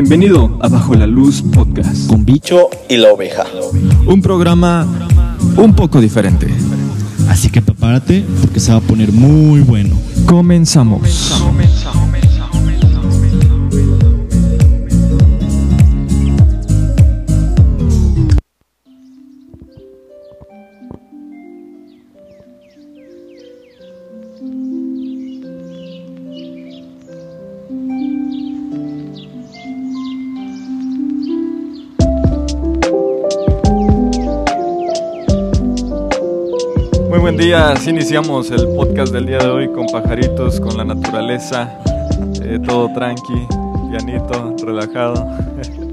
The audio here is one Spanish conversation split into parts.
Bienvenido a Bajo la Luz Podcast. Con Bicho y la oveja. Un programa un poco diferente. Así que prepárate porque se va a poner muy bueno. Comenzamos. Muy buen día, así iniciamos el podcast del día de hoy con pajaritos, con la naturaleza, eh, todo tranqui, pianito, relajado.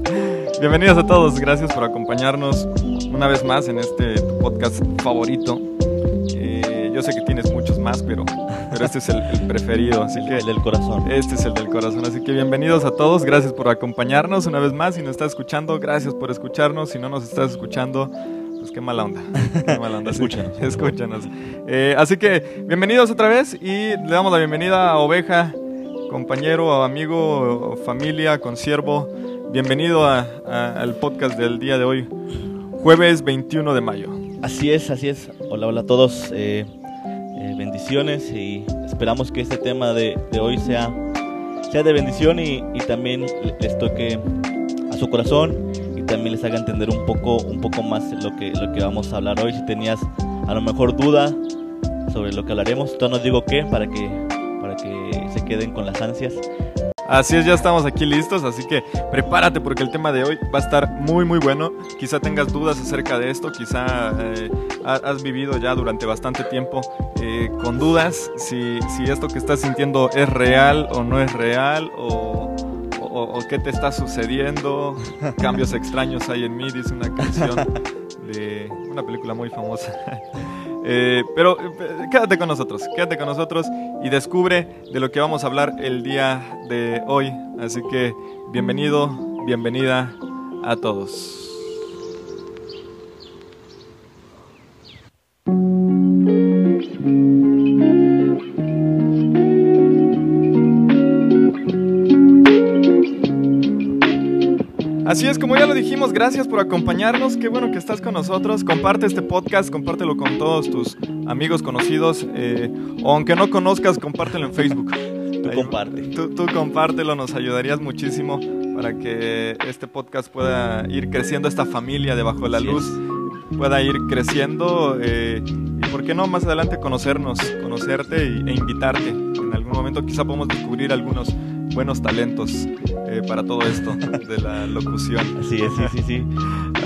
Bienvenidos a todos, gracias por acompañarnos una vez más en este podcast favorito. Eh, yo sé que tienes muchos más, pero, pero este es el, el preferido, así que El del corazón. este es el del corazón, así que bienvenidos a todos, gracias por acompañarnos una vez más. Si nos estás escuchando, gracias por escucharnos. Si no nos estás escuchando, pues qué mala onda. Qué mala onda. sí. Escúchanos. Escúchanos. Eh, así que bienvenidos otra vez y le damos la bienvenida a Oveja, compañero, amigo, familia, consiervo. Bienvenido a- a- al podcast del día de hoy, jueves 21 de mayo. Así es, así es. Hola, hola a todos. eh, eh, bendiciones y esperamos que este tema de, de hoy sea, sea de bendición y, y también le- les toque a su corazón también les haga entender un poco, un poco más lo que, lo que vamos a hablar hoy. Si tenías a lo mejor duda sobre lo que hablaremos, todavía no digo qué para que, para que se queden con las ansias. Así es, ya estamos aquí listos, así que prepárate porque el tema de hoy va a estar muy muy bueno. Quizá tengas dudas acerca de esto, quizá eh, ha- has vivido ya durante bastante tiempo eh, con dudas si, si esto que estás sintiendo es real o no es real o, o- o qué te está sucediendo. Cambios extraños hay en mí, dice una canción de una película muy famosa. Eh, pero eh, quédate con nosotros, quédate con nosotros y descubre de lo que vamos a hablar el día de hoy. Así que bienvenido, bienvenida a todos. Así es, como ya lo dijimos, gracias por acompañarnos. Qué bueno que estás con nosotros. Comparte este podcast, compártelo con todos tus amigos conocidos. eh, o aunque no conozcas, compártelo en Facebook. Tú Ahí- comparte. Tú, tú compártelo, nos ayudarías muchísimo para que este podcast pueda ir creciendo, esta familia debajo de la Así luz pueda ir creciendo. eh, y por qué no más adelante conocernos, conocerte y- e invitarte. En algún momento quizá podemos descubrir algunos buenos talentos eh, para todo esto de la locución. Así es, sí, sí, sí.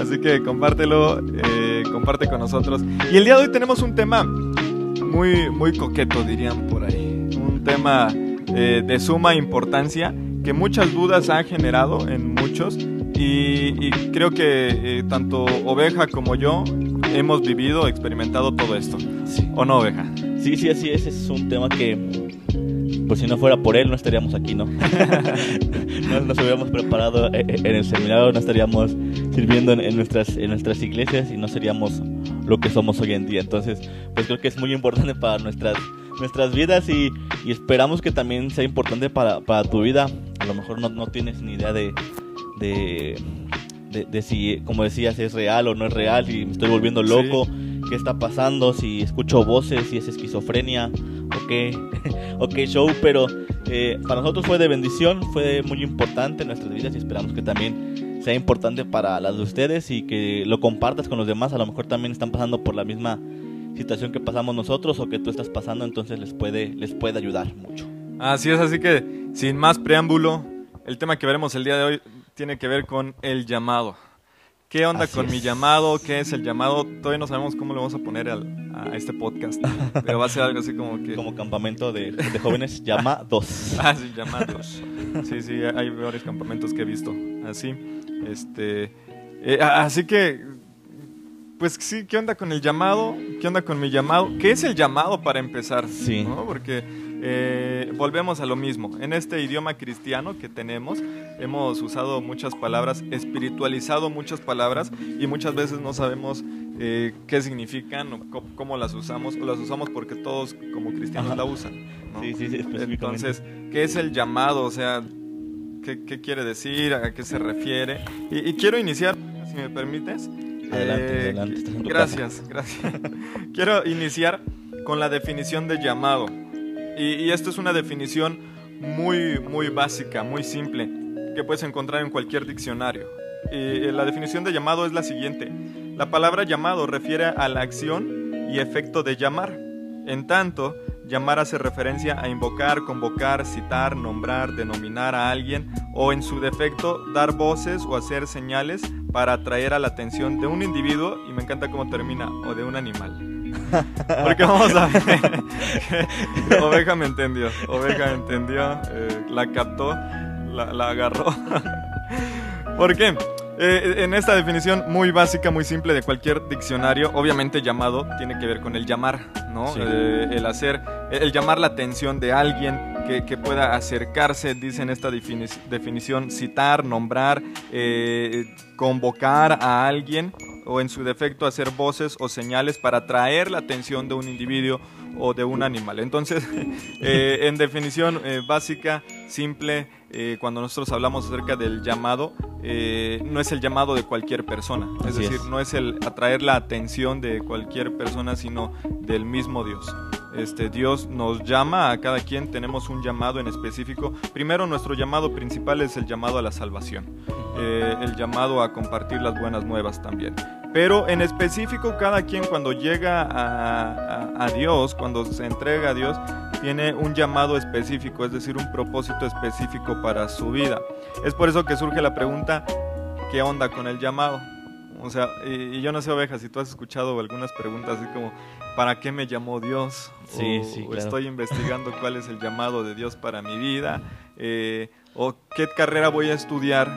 Así que compártelo, eh, comparte con nosotros. Y el día de hoy tenemos un tema muy, muy coqueto, dirían por ahí. Un tema eh, de suma importancia que muchas dudas ha generado en muchos. Y, y creo que eh, tanto Oveja como yo hemos vivido, experimentado todo esto. Sí. ¿O no, Oveja? Sí, sí, así es. Es un tema que, pues si no fuera por él, no estaríamos aquí, ¿no? no nos hubiéramos preparado eh, eh, en el seminario, no estaríamos sirviendo en, nuestras, en nuestras iglesias y no seríamos lo que somos hoy en día. Entonces, pues creo que es muy importante para nuestras, nuestras vidas y, y esperamos que también sea importante para, para tu vida. A lo mejor no, no tienes ni idea de, de, de, de si, como decías, es real o no es real, si me estoy volviendo loco qué está pasando, si escucho voces, si es esquizofrenia o qué, o qué show, pero eh, para nosotros fue de bendición, fue muy importante en nuestras vidas y esperamos que también sea importante para las de ustedes y que lo compartas con los demás, a lo mejor también están pasando por la misma situación que pasamos nosotros o que tú estás pasando, entonces les puede, les puede ayudar mucho. Así es, así que sin más preámbulo, el tema que veremos el día de hoy tiene que ver con el llamado. ¿Qué onda Así con es. mi llamado? ¿Qué es el llamado? Todavía no sabemos cómo le vamos a poner al- a este podcast, pero va a ser algo así como que... Como campamento de, de jóvenes, llama dos. Ah, sí, llamados. Sí, sí, hay varios campamentos que he visto así. Este, eh, así que, pues sí, ¿qué onda con el llamado? ¿Qué onda con mi llamado? ¿Qué es el llamado para empezar? Sí. ¿no? Porque eh, volvemos a lo mismo. En este idioma cristiano que tenemos, hemos usado muchas palabras, espiritualizado muchas palabras y muchas veces no sabemos eh, qué significan o cómo las usamos, o las usamos porque todos como cristianos Ajá. la usan. ¿no? Sí, sí, sí. Entonces, ¿qué es el llamado? O sea, qué, qué, quiere decir, a qué se refiere. Y, y quiero iniciar, si me permites. Adelante, eh, adelante. gracias, gracias. quiero iniciar con la definición de llamado. Y, y esto es una definición muy, muy básica, muy simple, que puedes encontrar en cualquier diccionario. Y la definición de llamado es la siguiente. La palabra llamado refiere a la acción y efecto de llamar. En tanto, llamar hace referencia a invocar, convocar, citar, nombrar, denominar a alguien o en su defecto dar voces o hacer señales para atraer a la atención de un individuo y me encanta cómo termina o de un animal. Porque vamos a ver. Oveja me entendió. Oveja entendió. Eh, la captó. La, la agarró. ¿Por qué? Eh, en esta definición muy básica, muy simple de cualquier diccionario, obviamente llamado tiene que ver con el llamar, ¿no? Sí. Eh, el hacer, el llamar la atención de alguien que, que pueda acercarse, dice en esta defini- definición, citar, nombrar, eh, convocar a alguien o en su defecto hacer voces o señales para atraer la atención de un individuo o de un animal. Entonces, eh, en definición eh, básica, simple, eh, cuando nosotros hablamos acerca del llamado, no es el llamado de cualquier persona, es Así decir, es. no es el atraer la atención de cualquier persona, sino del mismo Dios. Este, Dios nos llama a cada quien, tenemos un llamado en específico. Primero, nuestro llamado principal es el llamado a la salvación, eh, el llamado a compartir las buenas nuevas también. Pero en específico, cada quien cuando llega a, Dios, cuando se entrega a Dios, tiene un llamado específico, es decir, un propósito específico para su vida. Es por eso que surge la pregunta, ¿qué onda con el llamado? O sea, y yo no sé, oveja, si tú has escuchado algunas preguntas así como, ¿para qué me llamó Dios? Sí, o, sí, o claro. estoy investigando cuál es el llamado de Dios para mi vida, eh, o qué carrera voy a estudiar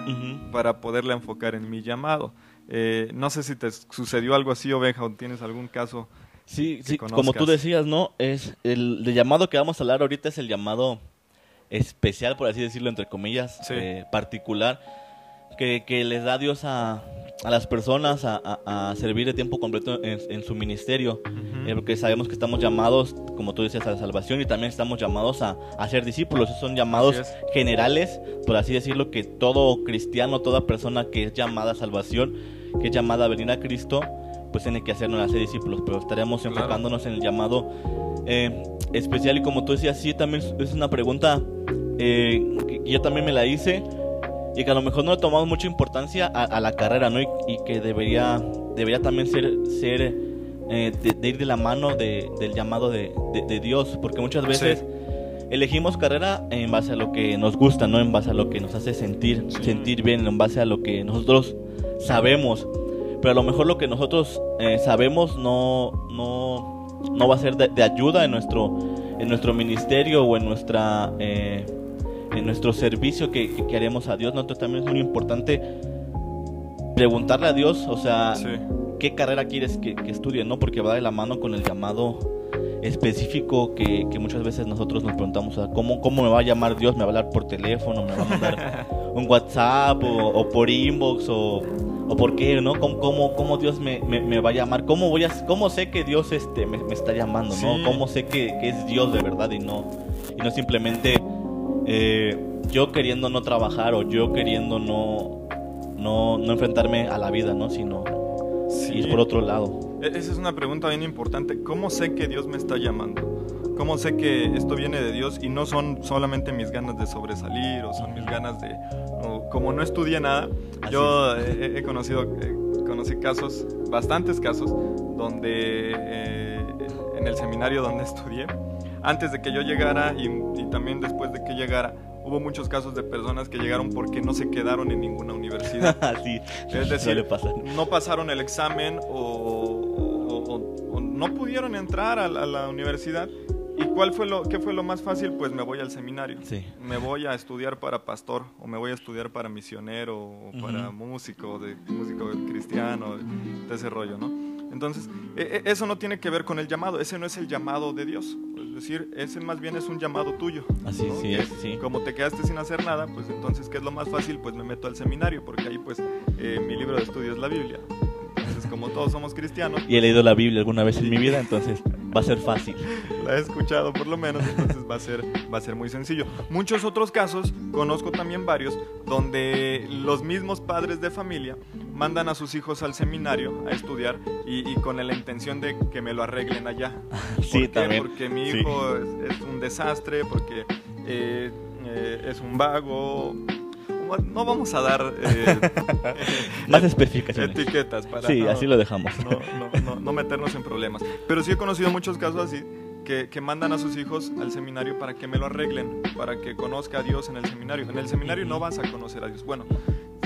para poderla enfocar en mi llamado. Eh, no sé si te sucedió algo así, oveja, o tienes algún caso. Sí, que sí, como tú decías, ¿no? Es el, el llamado que vamos a hablar ahorita es el llamado especial, por así decirlo, entre comillas, Sí. eh, particular, que, que les da Dios a, a las personas a, a- a servir de tiempo completo en, en su ministerio. Eh, porque sabemos que estamos llamados, como tú decías, a la salvación y también estamos llamados a, a ser discípulos. Esos son llamados es. generales, por así decirlo, que todo cristiano, toda persona que es llamada a salvación, que es llamada a venir a Cristo, pues tiene que hacernos hacer discípulos. Pero estaremos Claro. enfocándonos en el llamado eh, especial. Y como tú decías, sí, también es- es una pregunta eh, que yo también me la hice y que a lo mejor no le tomamos mucha importancia a, a la carrera, ¿no? Y, y que debería, debería también ser, ser eh, de, de ir de la mano de- del llamado de, Dios, porque muchas veces elegimos carrera en base a lo que nos gusta, no en base a lo que nos hace sentir, Sí. sentir bien, en base a lo que nosotros sabemos. Pero a lo mejor lo que nosotros eh, sabemos no, no, no va a ser de, de ayuda en nuestro, en nuestro ministerio o en nuestra eh, en nuestro servicio que, que, que haremos a Dios. ¿no? Entonces también es muy importante preguntarle a Dios, o sea, Sí. qué carrera quieres que, que estudie, ¿no? Porque va de la mano con el llamado específico que, que muchas veces nosotros nos preguntamos, o sea, ¿cómo, ¿cómo me va a llamar Dios? ¿Me va a hablar por teléfono? ¿Me va a mandar un WhatsApp? ¿O, o por inbox? O, ¿O por qué? ¿no? ¿Cómo, cómo, cómo Dios me, me, me va a llamar? ¿Cómo, voy a, cómo sé que Dios este, me, me está llamando? ¿no? ¿Cómo sé que, que es Dios de verdad y no, y no simplemente eh, yo queriendo no trabajar o yo queriendo no, no, no enfrentarme a la vida, ¿no? Sino Sí. ir por otro lado. E- Esa es una pregunta bien importante. ¿Cómo sé que Dios me está llamando? ¿Cómo sé que esto viene de Dios y no son solamente mis ganas de sobresalir o son mis ganas de... o como no estudié nada, Así yo he, he conocido, eh, conocí casos, bastantes casos, donde eh, en el seminario donde estudié, antes de que yo llegara y, y también después de que llegara, hubo muchos casos de personas que llegaron porque no se quedaron en ninguna universidad. sí, Es decir, no pasaron el examen o, o- o- o no pudieron entrar a la, a la universidad. ¿Y cuál fue lo, qué fue lo más fácil? Pues me voy al seminario. Sí. Me voy a estudiar para pastor o me voy a estudiar para misionero o para músico, de, músico cristiano, de ese rollo, ¿no? Entonces, e- e- eso no tiene que ver con el llamado, ese no es el llamado de Dios. Es decir, ese más bien es un llamado tuyo. Así ¿no? sí es, sí. Como te quedaste sin hacer nada, pues entonces, ¿qué es lo más fácil? Pues me meto al seminario, porque ahí pues eh, mi libro de estudio es la Biblia. Entonces, como todos somos cristianos, Y he leído la Biblia alguna vez en mi vida, entonces va a ser fácil. La he escuchado por lo menos, entonces va a ser, va a ser muy sencillo. Muchos otros casos, conozco también varios, donde los mismos padres de familia mandan a sus hijos al seminario a estudiar y, con la intención de que me lo arreglen allá. Sí, también. Porque mi hijo es, un desastre, porque eh, eh, es un vago, no vamos a dar eh, más especificaciones. Etiquetas para sí, así lo dejamos. No, meternos en problemas. Pero sí he conocido muchos casos así que, que, mandan a sus hijos al seminario para que me lo arreglen, para que conozca a Dios en el seminario. En el seminario no vas a conocer a Dios. Bueno,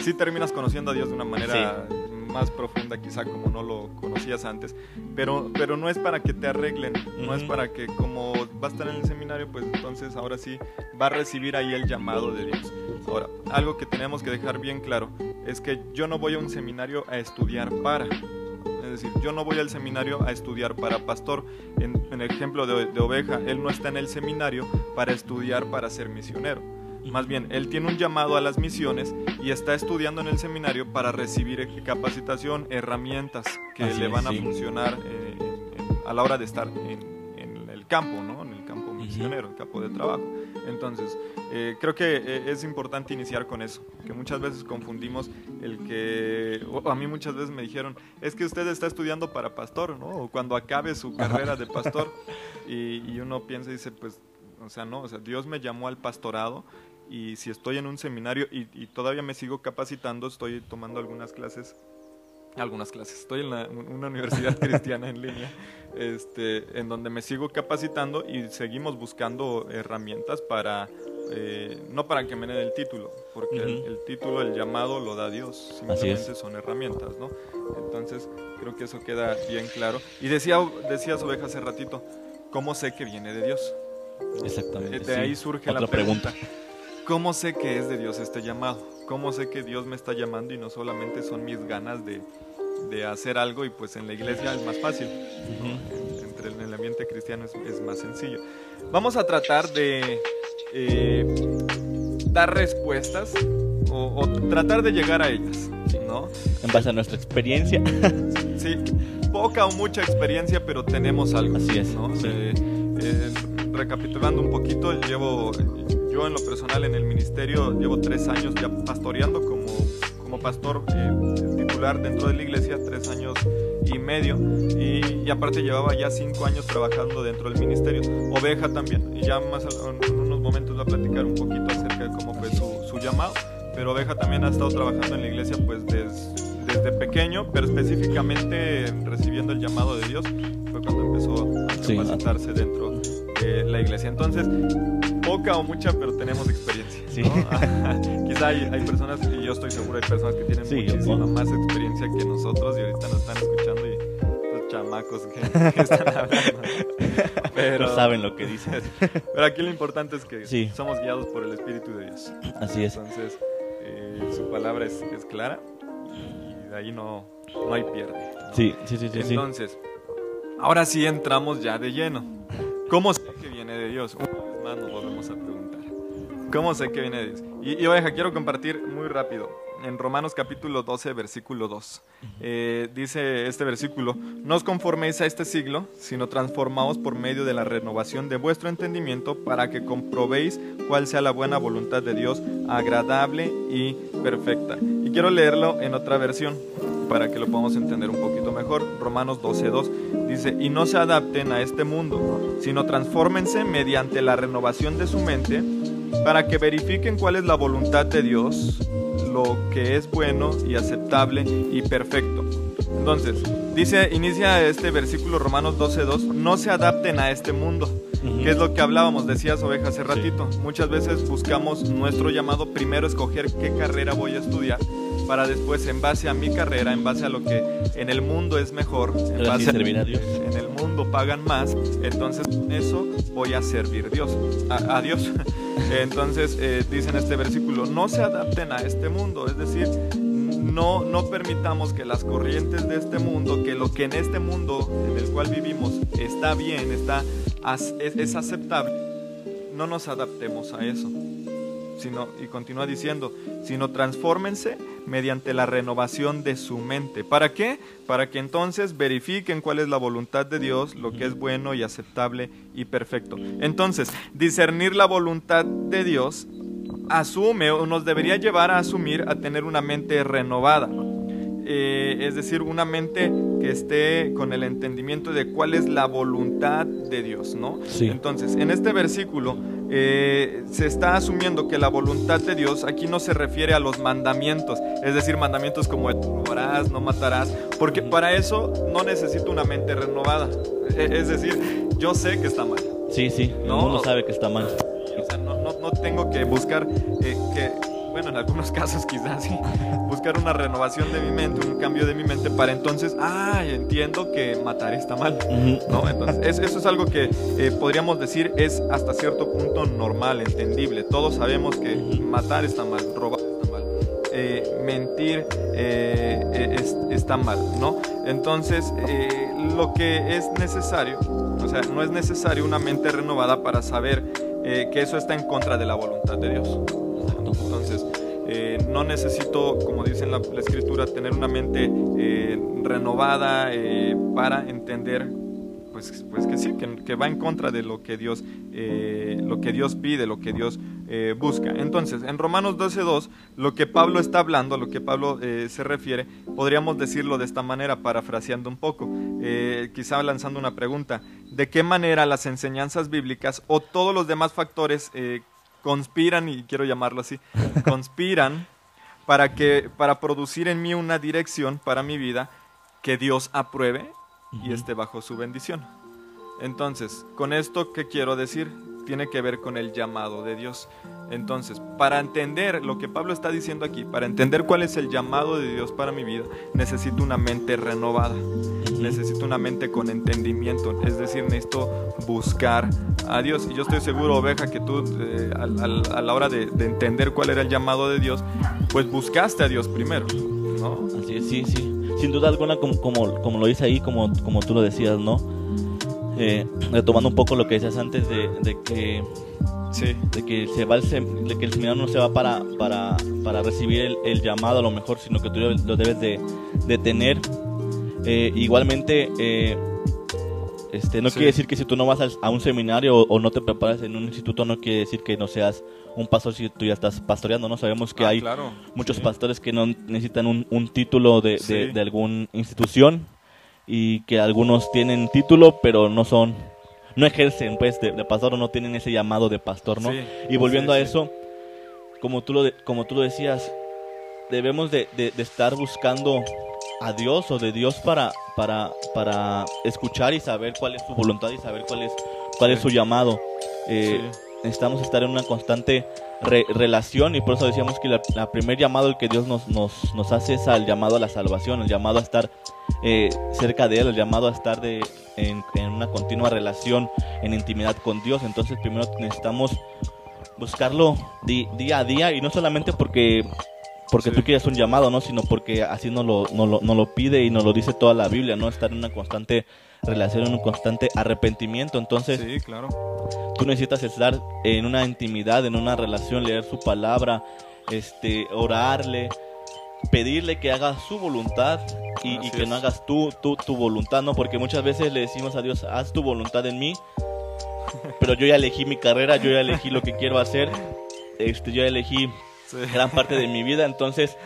sí terminas conociendo a Dios de una manera más profunda quizá como no lo conocías antes, pero, pero no es para que te arreglen, no es para que como va a estar en el seminario, pues entonces ahora sí va a recibir ahí el llamado de Dios. Ahora, algo que tenemos que dejar bien claro es que yo no voy a un seminario a estudiar para, es decir, yo no voy al seminario a estudiar para pastor. En, el ejemplo de, de, oveja, él no está en el seminario para estudiar para ser misionero. Más bien, él tiene un llamado a las misiones y está estudiando en el seminario para recibir capacitación, herramientas que le van a funcionar eh, a la hora de estar en, el campo, ¿no? En el campo misionero, el campo de trabajo. Entonces, eh, creo que eh, es importante iniciar con eso, que muchas veces confundimos el que, a mí muchas veces me dijeron, es que usted está estudiando para pastor, ¿no? O cuando acabe su carrera de pastor, y, y uno piensa y dice, pues, o sea, no, o sea, Dios me llamó al pastorado y si estoy en un seminario y, todavía me sigo capacitando, estoy tomando algunas clases, algunas clases, estoy en una universidad cristiana en línea, este, en donde me sigo capacitando y seguimos buscando herramientas para, eh, no para que me den el título, porque el, título, el llamado lo da Dios, simplemente son herramientas, ¿no? Entonces creo que eso queda bien claro. Y decía, decías oveja hace ratito, ¿cómo sé que viene de Dios? Exactamente. De ahí surge la pregunta. ¿Cómo sé que es de Dios este llamado? ¿Cómo sé que Dios me está llamando y no solamente son mis ganas de, hacer algo y pues en la iglesia es más fácil? Entre el, ambiente cristiano es, más sencillo. Vamos a tratar de eh, dar respuestas o, tratar de llegar a ellas, ¿no? En base a nuestra experiencia. sí, poca o mucha experiencia, pero tenemos algo. Así es. ¿no? Eh, recapitulando un poquito, llevo yo en lo personal en el ministerio llevo tres años ya pastoreando como, como pastor eh, titular dentro de la iglesia, tres años y medio. Y, aparte llevaba ya cinco años trabajando dentro del ministerio. Oveja también. Y ya más en unos momentos va a platicar un poquito acerca de cómo fue su, su llamado. Pero Oveja también ha estado trabajando en la iglesia pues desde pequeño, pero específicamente recibiendo el llamado de Dios, fue cuando empezó a capacitarse dentro la iglesia. Entonces, poca o mucha, pero tenemos experiencia. Sí. Quizá hay, hay, personas, y yo estoy seguro, hay personas que tienen muchísima más experiencia que nosotros y ahorita nos están escuchando y los chamacos que, están hablando. Pero no saben lo que dicen. Pero aquí lo importante es que somos guiados por el Espíritu de Dios. Así es. Entonces, eh, su palabra es, es, clara y de ahí no, no hay pierde. Sí, sí, sí, sí. Entonces, ahora sí entramos ya de lleno. ¿Cómo sé que viene de Dios? nos volvemos a preguntar. ¿Cómo sé que viene de Dios? Y, y oveja, quiero compartir muy rápido. En Romanos capítulo 12, versículo 2. Eh, dice este versículo, no os conforméis a este siglo, sino transformaos por medio de la renovación de vuestro entendimiento para que comprobéis cuál sea la buena voluntad de Dios, agradable y perfecta. Y quiero leerlo en otra versión para que lo podamos entender un poquito mejor. Romanos 12.2 dice, y no se adapten a este mundo, sino transfórmense mediante la renovación de su mente para que verifiquen cuál es la voluntad de Dios, lo que es bueno y aceptable y perfecto. Entonces, dice, inicia este versículo Romanos 12.2, no se adapten a este mundo. que es lo que hablábamos? Decías oveja hace ratito. Muchas veces buscamos nuestro llamado primero escoger qué carrera voy a estudiar para después, en base a mi carrera, en base a lo que en el mundo es mejor, en base a, en el mundo pagan más, entonces con eso voy a servir Dios, a, Dios. Entonces eh, dice en este versículo, no se adapten a este mundo, es decir, no, no permitamos que las corrientes de este mundo, que lo que en este mundo en el cual vivimos está bien, está, es, es aceptable, no nos adaptemos a eso. Sino, y continúa diciendo, sino transfórmense mediante la renovación de su mente. ¿Para qué? Para que entonces verifiquen cuál es la voluntad de Dios, lo que es bueno y aceptable y perfecto. Entonces, discernir la voluntad de Dios asume o nos debería llevar a asumir a tener una mente renovada. Eh, es decir, una mente que esté con el entendimiento de cuál es la voluntad de Dios, ¿no? Entonces, en este versículo eh, se está asumiendo que la voluntad de Dios aquí no se refiere a los mandamientos, es decir, mandamientos como no harás, no matarás, porque para eso no necesito una mente renovada. E, es decir, yo sé que está mal. Sí, sí, ¿no? uno sabe que está mal. O sea, no, no, tengo que buscar eh, que bueno, en algunos casos quizás sí, buscar una renovación de mi mente, un cambio de mi mente para entonces, ah, entiendo que matar está mal, ¿no? Entonces, eso es algo que eh, podríamos decir es hasta cierto punto normal, entendible. Todos sabemos que matar está mal, robar está mal, eh, mentir eh, está mal, ¿no? Entonces, lo que es necesario, o sea, no es necesario una mente renovada para saber que eso está en contra de la voluntad de Dios. Entonces, eh, no necesito, como dice la, escritura, tener una mente eh, renovada eh, para entender pues, pues que sí, que, va en contra de lo que Dios, lo que Dios pide, lo que Dios busca. Entonces, en Romanos 12.2, lo que Pablo está hablando, lo que Pablo se refiere, podríamos decirlo de esta manera, parafraseando un poco, quizá lanzando una pregunta, ¿de qué manera las enseñanzas bíblicas o todos los demás factores conspiran, y quiero llamarlo así, conspiran para, que, para producir en mí una dirección para mi vida que Dios apruebe y esté bajo su bendición. Entonces, con esto, ¿qué quiero decir? Tiene que ver con el llamado de Dios. Entonces, para entender lo que Pablo está diciendo aquí, para entender cuál es el llamado de Dios para mi vida, necesito una mente renovada, necesito una mente con entendimiento, es decir, necesito buscar a Dios. Y yo estoy seguro, oveja, que tú eh, a, la hora de, entender cuál era el llamado de Dios, pues buscaste a Dios primero. ¿no? Así es, sí, sí. Sin duda alguna, como, como, lo dice ahí, como, como tú lo decías, ¿no? Eh, retomando un poco lo que decías antes de, de que de que se va el, de que el seminario no se va para, para, para recibir el, llamado a lo mejor, sino que tú lo debes de, de tener. Eh, igualmente, eh, este, no quiere decir que si tú no vas a, un seminario o, no te preparas en un instituto, no quiere decir que no seas un pastor si tú ya estás pastoreando, ¿no? Sabemos que ah, hay muchos pastores que no necesitan un, un título de, de, de alguna institución y que algunos tienen título, pero no son no ejercen pues de, pastor o no tienen ese llamado de pastor, ¿no? y volviendo a eso, como tú, lo como tú lo decías, debemos de, estar buscando a Dios o de Dios para, para, para escuchar y saber cuál es su voluntad y saber cuál es, cuál es su llamado. Eh, necesitamos estar en una constante relación y por eso decíamos que la, primer llamado el que Dios nos, nos, nos, hace es al llamado a la salvación, el llamado a estar eh, cerca de Él, el llamado a estar de, en, una continua relación, en intimidad con Dios. Entonces primero necesitamos buscarlo día a día y no solamente porque porque tú quieres un llamado, ¿no? Sino porque así nos lo, no lo, lo pide y nos lo dice toda la Biblia, ¿no? Estar en una constante relación, en un constante arrepentimiento. Entonces, sí, claro. tú necesitas estar en una intimidad, en una relación, leer su palabra, este, orarle, pedirle que haga su voluntad y, que no hagas tú, tú tu voluntad, ¿no? Porque muchas veces le decimos a Dios, haz tu voluntad en mí, pero yo ya elegí mi carrera, yo ya elegí lo que quiero hacer, este, yo ya elegí gran parte de mi vida, entonces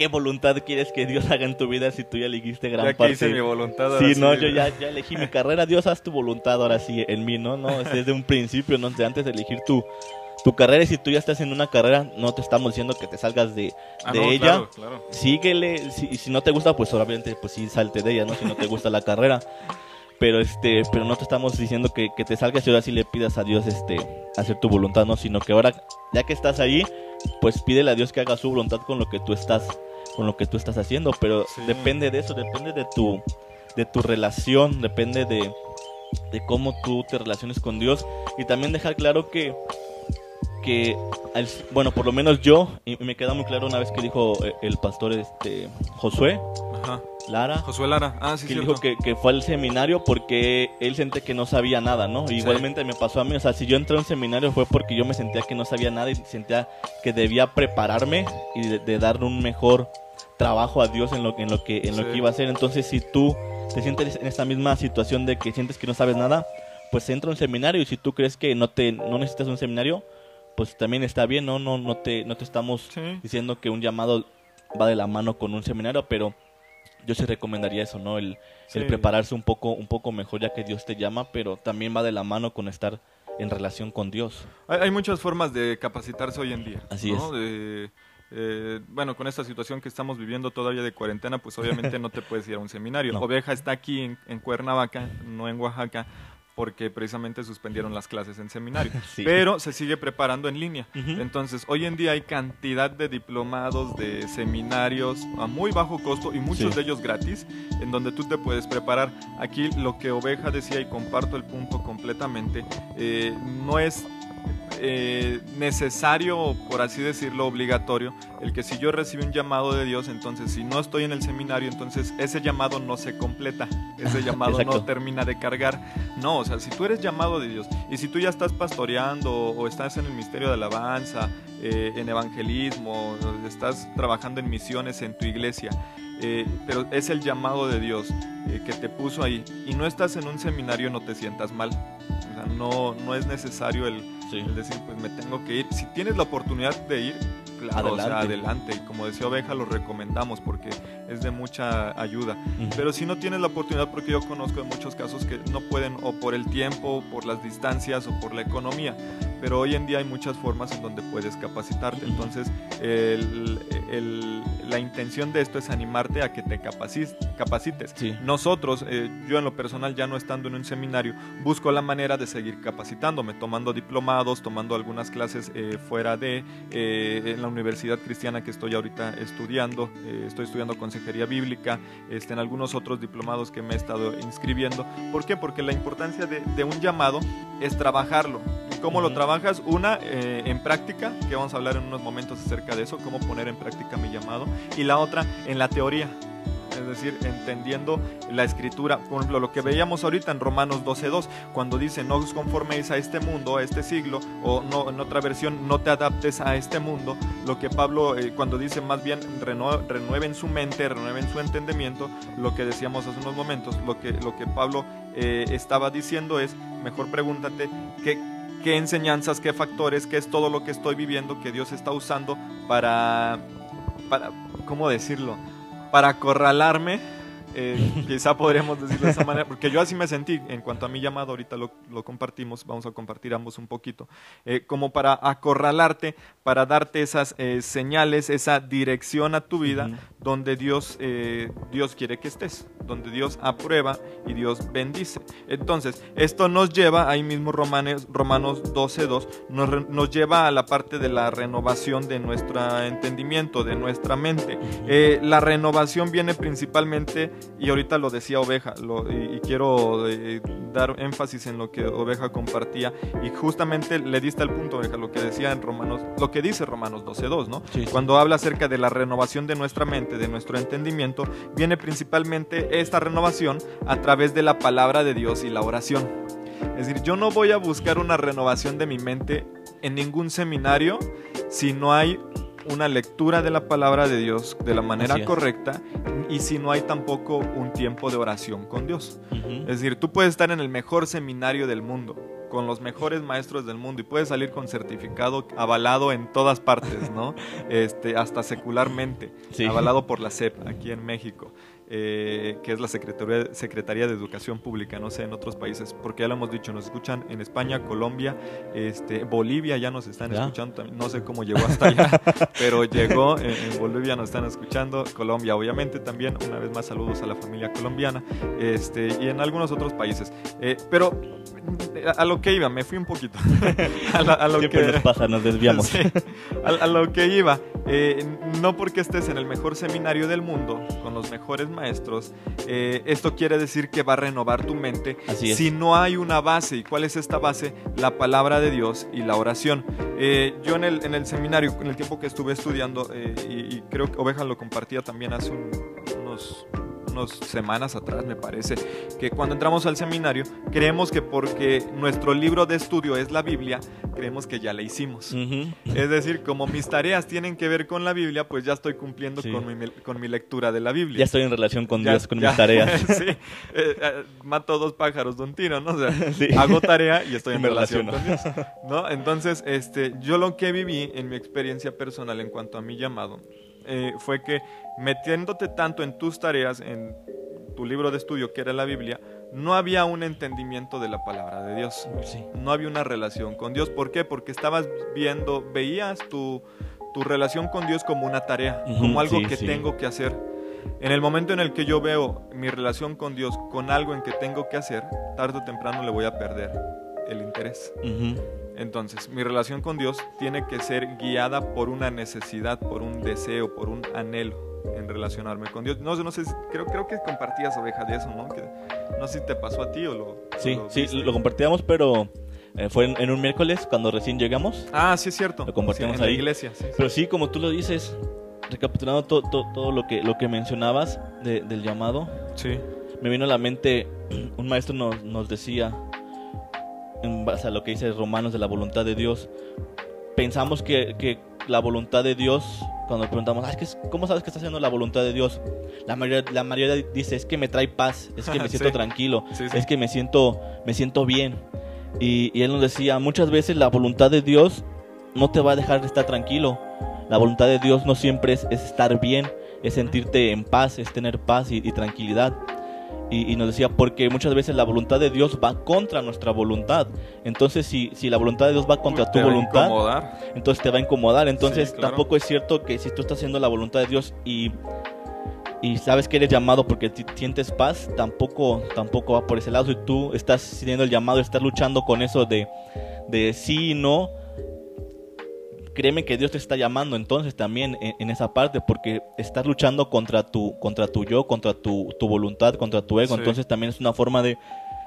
¿qué voluntad quieres que Dios haga en tu vida si tú ya elegiste gran ya parte? hice mi voluntad. Sí, no, yo ya, ya, elegí mi carrera. Dios, haz tu voluntad ahora sí en mí, ¿no? No, desde un principio, no antes de elegir tu, tu carrera. Y si tú ya estás en una carrera, no te estamos diciendo que te salgas de, ah, de ella. Claro, Síguele. Si, si no te gusta, pues obviamente, pues sí, salte de ella, ¿no? Si no te gusta la carrera. Pero este, pero no te estamos diciendo que, que te salgas y ahora sí le pidas a Dios este hacer tu voluntad, ¿no? Sino que ahora, ya que estás ahí, pues pídele a Dios que haga su voluntad con lo que tú estás con lo que tú estás haciendo, pero depende de eso, depende de tu, de tu relación, depende de, de cómo tú te relaciones con Dios. Y también dejar claro que que bueno por lo menos yo y me queda muy claro una vez que dijo eh, el pastor este Josué Lara. Josué Lara, ah, sí, que cierto. dijo que, que fue al seminario porque él sentía que no sabía nada, ¿no? Igualmente me pasó a mí, o sea, si yo entré a un seminario fue porque yo me sentía que no sabía nada y sentía que debía prepararme y de, de dar un mejor trabajo a Dios en lo, en lo, que, en lo que iba a hacer. Entonces, si tú te sientes en esta misma situación de que sientes que no sabes nada, pues entra a un seminario y si tú crees que no, te, no necesitas un seminario, pues también está bien, ¿no? No, no, te, no te estamos Sí. diciendo que un llamado va de la mano con un seminario, pero yo sí recomendaría eso, ¿no? El, prepararse un poco, un poco mejor ya que Dios te llama, pero también va de la mano con estar en relación con Dios. Hay, hay muchas formas de capacitarse hoy en día. Así ¿no? De- eh, bueno, con esta situación que estamos viviendo todavía de cuarentena, pues obviamente no te puedes ir a un seminario. No. Oveja está aquí en, en Cuernavaca, no en Oaxaca, porque precisamente suspendieron las clases en seminario. Sí. Pero se sigue preparando en línea. Entonces, hoy en día hay cantidad de diplomados, de seminarios a muy bajo costo y muchos Sí. de ellos gratis, en donde tú te puedes preparar. Aquí lo que Oveja decía y comparto el punto completamente, eh, no es eh, necesario, por así decirlo, obligatorio, el que si yo recibo un llamado de Dios, entonces si no estoy en el seminario, entonces ese llamado no se completa, ese llamado no termina de cargar. No, o sea, si tú eres llamado de Dios y si tú ya estás pastoreando o estás en el misterio de alabanza, eh, en evangelismo, estás trabajando en misiones en tu iglesia, eh, pero es el llamado de Dios eh, que te puso ahí y no estás en un seminario, no te sientas mal. O sea, no, no es necesario el, El decir, pues me tengo que ir. Si tienes la oportunidad de ir, claro, o sea, Adelante. adelante. Y como decía Oveja, lo recomendamos porque es de mucha ayuda. Ujú. Pero si no tienes la oportunidad, porque yo conozco de muchos casos que no pueden o por el tiempo, por las distancias o por la economía. Pero hoy en día hay muchas formas en donde puedes capacitarte. Ujú. Entonces, el- el- la intención de esto es animarte a que te capacites. Sí. Nosotros, eh, yo en lo personal, ya no estando en un seminario, busco la manera de seguir capacitándome, tomando diplomados, tomando algunas clases eh, fuera de eh, en la universidad cristiana que estoy ahorita estudiando. eh, estoy estudiando consejería bíblica, este, en algunos otros diplomados que me he estado inscribiendo. ¿Por qué? Porque la importancia de, de un llamado es trabajarlo. ¿Y ¿Cómo lo trabajas? Una, eh, en práctica, que vamos a hablar en unos momentos acerca de eso, cómo poner en práctica mi llamado. Y la otra, en la teoría. Es decir, entendiendo la escritura. Por ejemplo, lo que veíamos ahorita en Romanos 12.2, cuando dice, no os conforméis a este mundo, a este siglo, o no, en otra versión, no te adaptes a este mundo. Lo que Pablo, eh, cuando dice más bien, renueven su mente, renueven su entendimiento, lo que decíamos hace unos momentos, lo que, lo que Pablo eh, estaba diciendo es, mejor pregúntate, ¿qué, qué enseñanzas, qué factores, qué es todo lo que estoy viviendo que Dios está usando para, para ¿cómo decirlo? Para acorralarme, eh, quizá podríamos decirlo de esa manera, porque yo así me sentí en cuanto a mi llamado, ahorita lo, lo compartimos, vamos a compartir ambos un poquito, eh, como para acorralarte, para darte esas eh, señales, esa dirección a tu vida, donde Dios, Dios quiere que estés, donde Dios aprueba y Dios bendice. Entonces, esto nos lleva, ahí mismo Romanes, Romanos 12.2, nos, re- nos lleva a la parte de la renovación de nuestro entendimiento, de nuestra mente. La renovación viene principalmente, y ahorita lo decía Oveja, lo- y, y quiero eh, dar énfasis en lo que Oveja compartía, y justamente le diste al punto, Oveja, lo que decía en Romanos, lo que dice Romanos 12.2, ¿no? Sí. Cuando habla acerca de la renovación de nuestra mente, de nuestro entendimiento, viene principalmente esta renovación a través de la palabra de Dios y la oración. Es decir, yo no voy a buscar una renovación de mi mente en ningún seminario si no hay una lectura de la palabra de Dios de la manera correcta y si no hay tampoco un tiempo de oración con Dios. Es decir, tú puedes estar en el mejor seminario del mundo, con los mejores maestros del mundo y puedes salir con certificado avalado en todas partes, ¿no? Este, hasta secularmente, Sí. avalado por la SEP aquí en México. Eh, que es la Secretaría, Secretaría de Educación Pública, no sé, en otros países, porque ya lo hemos dicho, nos escuchan en España, Colombia, este, Bolivia ya nos están Ya. escuchando, no sé cómo llegó hasta allá, pero llegó, en, en Bolivia nos están escuchando, Colombia obviamente también, una vez más saludos a la familia colombiana, este, y en algunos otros países. Eh, pero a, a lo que iba, me fui un poquito. a, la- a lo Siempre que, nos pasa, nos desviamos. Sí, a, a lo que iba, eh, no porque estés en el mejor seminario del mundo, con los mejores maestros, eh, esto quiere decir que va a renovar tu mente Así si no hay una base. ¿Y cuál es esta base? La palabra de Dios y la oración. Eh, yo en el, en el seminario, en el tiempo que estuve estudiando, eh, y, y creo que Oveja lo compartía también hace un- unos, unos unas semanas atrás, me parece, que cuando entramos al seminario, creemos que porque nuestro libro de estudio es la Biblia, creemos que ya la hicimos. Es decir, como mis tareas tienen que ver con la Biblia, pues ya estoy cumpliendo con, mi, con, mi, lectura de la Biblia. Ya estoy en relación con Dios, con mis tareas. sí, eh, eh, mato dos pájaros de un tiro, ¿no? O sea, hago tarea y estoy en relación con Dios, ¿no? Entonces, este, yo lo que viví en mi experiencia personal en cuanto a mi llamado eh, fue que metiéndote tanto en tus tareas, en tu libro de estudio que era la Biblia, no había un entendimiento de la palabra de Dios. No había una relación con Dios. ¿Por qué? Porque estabas viendo, veías tu, tu relación con Dios como una tarea, como algo que tengo que hacer. En el momento en el que yo veo mi relación con Dios con algo en que tengo que hacer, tarde o temprano le voy a perder el interés. Entonces, mi relación con Dios tiene que ser guiada por una necesidad, por un deseo, por un anhelo en relacionarme con Dios. No, no sé, creo, creo que compartías oveja de eso, ¿no? Que, no sé si te pasó a ti o lo... Sí, sí, lo compartíamos, pero eh, fue en, un miércoles cuando recién llegamos. Ah, sí, es cierto. Lo compartíamos en ahí. la iglesia. Pero sí, como tú lo dices, recapitulando todo lo, que, lo que mencionabas del llamado, sí. me vino a la mente, un maestro nos, nos decía, en base a lo que dice Romanos de la voluntad de Dios, pensamos que, que la voluntad de Dios, cuando preguntamos, ah, es que, ¿cómo sabes que está haciendo la voluntad de Dios? La mayoría, la mayoría dice, es que me trae paz, es que me siento tranquilo, es que me siento, me siento bien. Y, y, él nos decía, muchas veces la voluntad de Dios no te va a dejar de estar tranquilo. La voluntad de Dios no siempre es, estar bien, es sentirte en paz, es tener paz y tranquilidad. Y, nos decía, porque muchas veces la voluntad de Dios va contra nuestra voluntad. Entonces, si, si la voluntad de Dios va contra tu voluntad, entonces te va a incomodar. Entonces, tampoco es cierto que si tú estás haciendo la voluntad de Dios y, y sabes que eres llamado porque sientes paz, tampoco, tampoco va por ese lado. Si tú estás sintiendo el llamado, estás luchando con eso de, de sí y no, créeme que Dios te está llamando entonces también en, esa parte, porque estás luchando contra tu, contra tu yo, contra tu, tu voluntad, contra tu ego, entonces también es una forma de,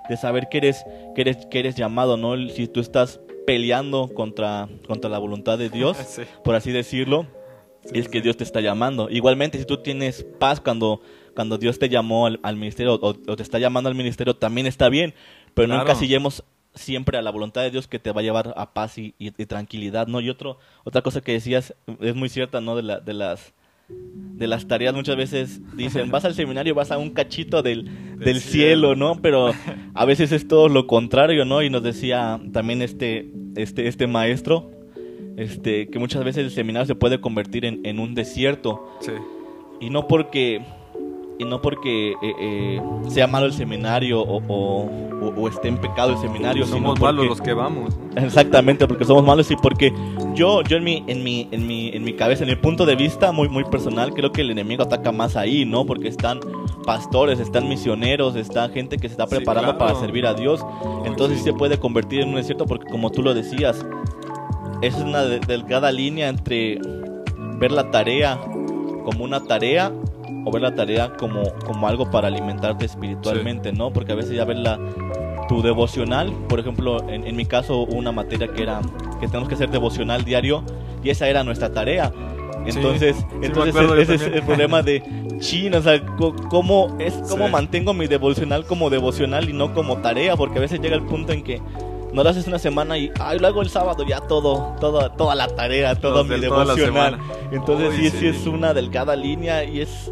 de saber que eres, que eres, que eres llamado, ¿no? Si tú estás peleando contra, contra la voluntad de Dios, por así decirlo, es que Dios te está llamando. Igualmente, si tú tienes paz cuando, cuando Dios te llamó al, ministerio o, te está llamando al ministerio, también está bien, pero nunca siguemos siempre a la voluntad de Dios que te va a llevar a paz y, tranquilidad, ¿no? Y otro, otra cosa que decías es muy cierta, ¿no? De, la, de las de las tareas muchas veces dicen vas al seminario vas a un cachito del, del, cielo, ¿no? Pero a veces es todo lo contrario, ¿no? Y nos decía también este este este maestro este que muchas veces el seminario se puede convertir en, en un desierto. Sí. Y no porque y no porque eh, eh, sea malo el seminario o, o, esté en pecado el seminario. Somos malos los que vamos. Exactamente, porque somos malos y porque yo, yo en mi, en mi, en mi, en mi cabeza, en mi punto de vista muy, muy personal, creo que el enemigo ataca más ahí, ¿no? Porque están pastores, están misioneros, está gente que se está preparando para servir a Dios. Entonces se puede convertir en un desierto porque como tú lo decías, es una delgada línea entre ver la tarea como una tarea o ver la tarea como, como algo para alimentarte espiritualmente, ¿no? Porque a veces ya ver la, tu devocional, por ejemplo, en, en mi caso una materia que era que tenemos que hacer devocional diario y esa era nuestra tarea. Entonces, entonces ese es el problema de China, o sea, cómo es cómo mantengo mi devocional como devocional y no como tarea, porque a veces llega el punto en que no lo haces una semana y ay, lo hago el sábado ya todo, todo toda la tarea, todo mi devocional. Entonces sí, sí es una delgada línea y es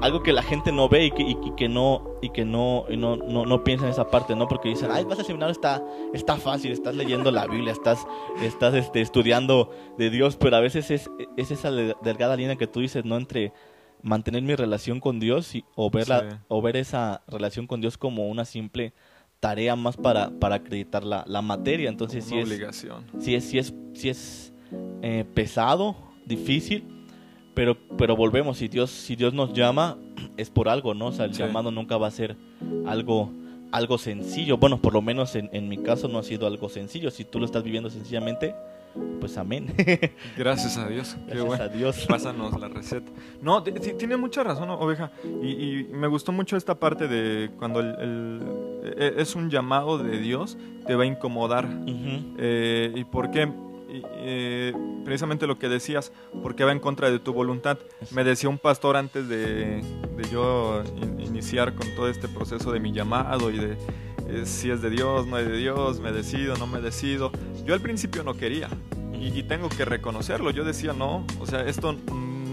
algo que la gente no ve y que, y, que no y que no, no, no, piensa en esa parte, ¿no? Porque dicen, ay, vas al seminario, está, está fácil, estás leyendo la Biblia, estás, estás este, estudiando de Dios, pero a veces es, es esa delgada línea que tú dices, ¿no? Entre mantener mi relación con Dios y, o, ver o ver esa relación con Dios como una simple tarea más para, para acreditar la, la materia. Entonces, sí obligación. es, sí es, sí es, sí es eh, pesado, difícil, pero, pero volvemos, si Dios, si Dios nos llama, es por algo, ¿no? O sea, el llamado nunca va a ser algo, algo sencillo. Bueno, por lo menos en, en mi caso no ha sido algo sencillo. Si tú lo estás viviendo sencillamente, pues amén. Gracias a Dios. Gracias a Dios. Pásanos la receta. No, tiene mucha razón, oveja. Y, me gustó mucho esta parte de cuando el, e, es un llamado de Dios, te va a incomodar. Eh, ¿Y por qué? eh, precisamente lo que decías, porque va en contra de tu voluntad. Me decía un pastor antes de, de yo iniciar con todo este proceso de mi llamado y de eh, si es de Dios, no es de Dios, me decido, no me decido. Yo al principio no quería y, tengo que reconocerlo. Yo decía, no, o sea, esto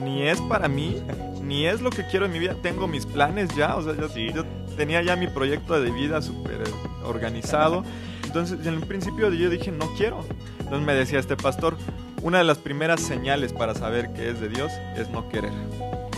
ni es para mí, ni es lo que quiero en mi vida. Tengo mis planes ya, o sea, yo, yo tenía ya mi proyecto de vida súper organizado. Entonces, en el principio yo dije, no quiero. Entonces me decía este pastor, una de las primeras señales para saber que es de Dios es no querer.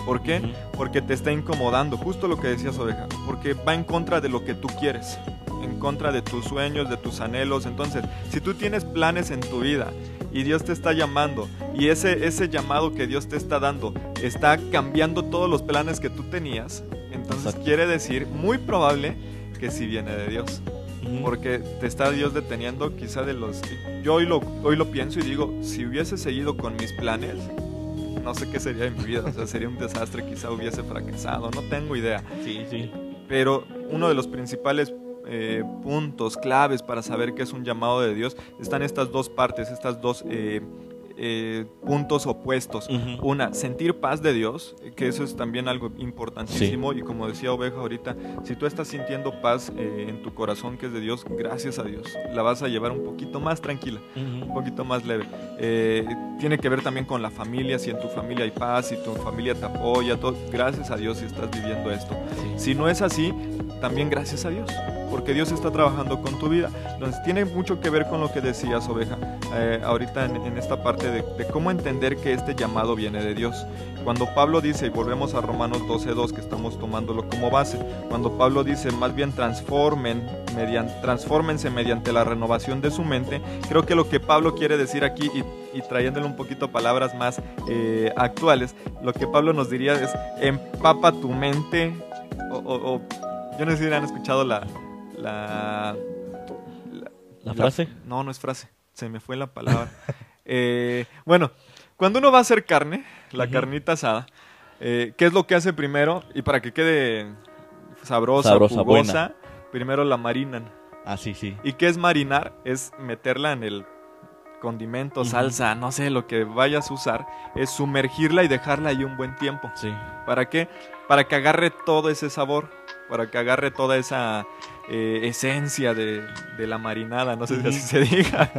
¿Por qué? Porque te está incomodando, justo lo que decías oveja, porque va en contra de lo que tú quieres, en contra de tus sueños, de tus anhelos. Entonces, si tú tienes planes en tu vida y Dios te está llamando y ese, ese llamado que Dios te está dando está cambiando todos los planes que tú tenías, entonces quiere decir muy probable que sí viene de Dios porque te está Dios deteniendo quizá de los... Yo hoy lo, hoy lo pienso y digo, si hubiese seguido con mis planes, no sé qué sería de mi vida, o sea, sería un desastre, quizá hubiese fracasado, no tengo idea. Sí, sí. Pero uno de los principales eh, puntos claves para saber que es un llamado de Dios están estas dos partes, estas dos eh, eh, puntos opuestos. Una, sentir paz de Dios, que eso es también algo importantísimo. Y como decía Oveja ahorita, si tú estás sintiendo paz eh, en tu corazón que es de Dios, gracias a Dios, la vas a llevar un poquito más tranquila, un poquito más leve. Eh, tiene que ver también con la familia, si en tu familia hay paz, si tu familia te apoya, todo, gracias a Dios si estás viviendo esto. Si no es así, también gracias a Dios, porque Dios está trabajando con tu vida. Entonces tiene mucho que ver con lo que decías, oveja, eh, ahorita en, esta parte de, cómo entender que este llamado viene de Dios. Cuando Pablo dice, y volvemos a Romanos 12.2, que estamos tomándolo como base, cuando Pablo dice, más bien transformen, mediante, transfórmense mediante la renovación de su mente, creo que lo que Pablo quiere decir aquí, y, trayéndole un poquito palabras más eh, actuales, lo que Pablo nos diría es, empapa tu mente o yo no sé si han escuchado la. ¿La, la, frase? no, no es frase. Se me fue la palabra. Eh, bueno, cuando uno va a hacer carne, la carnita asada, eh, ¿qué es lo que hace primero? Y para que quede sabrosa, sabrosa jugosa, primero la marinan. Ah, sí, sí. ¿Y qué es marinar? Es meterla en el condimento, salsa, no sé, lo que vayas a usar, es sumergirla y dejarla ahí un buen tiempo. Sí. ¿Para qué? Para que agarre todo ese sabor para que agarre toda esa eh, esencia de, la marinada, no sé si así se diga,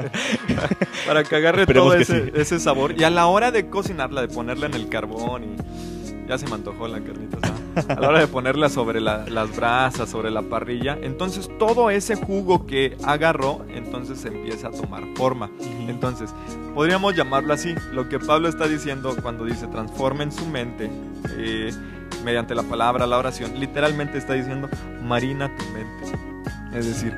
para que agarre todo ese, sabor. Y a la hora de cocinarla, de ponerla en el carbón y ya se me antojó la carnita. A la hora de ponerla sobre las brasas, sobre la parrilla, entonces todo ese jugo que agarró, entonces empieza a tomar forma. Entonces, podríamos llamarlo así. Lo que Pablo está diciendo cuando dice transformen su mente. Eh, mediante la palabra, la oración, literalmente está diciendo, marina tu mente. Es decir,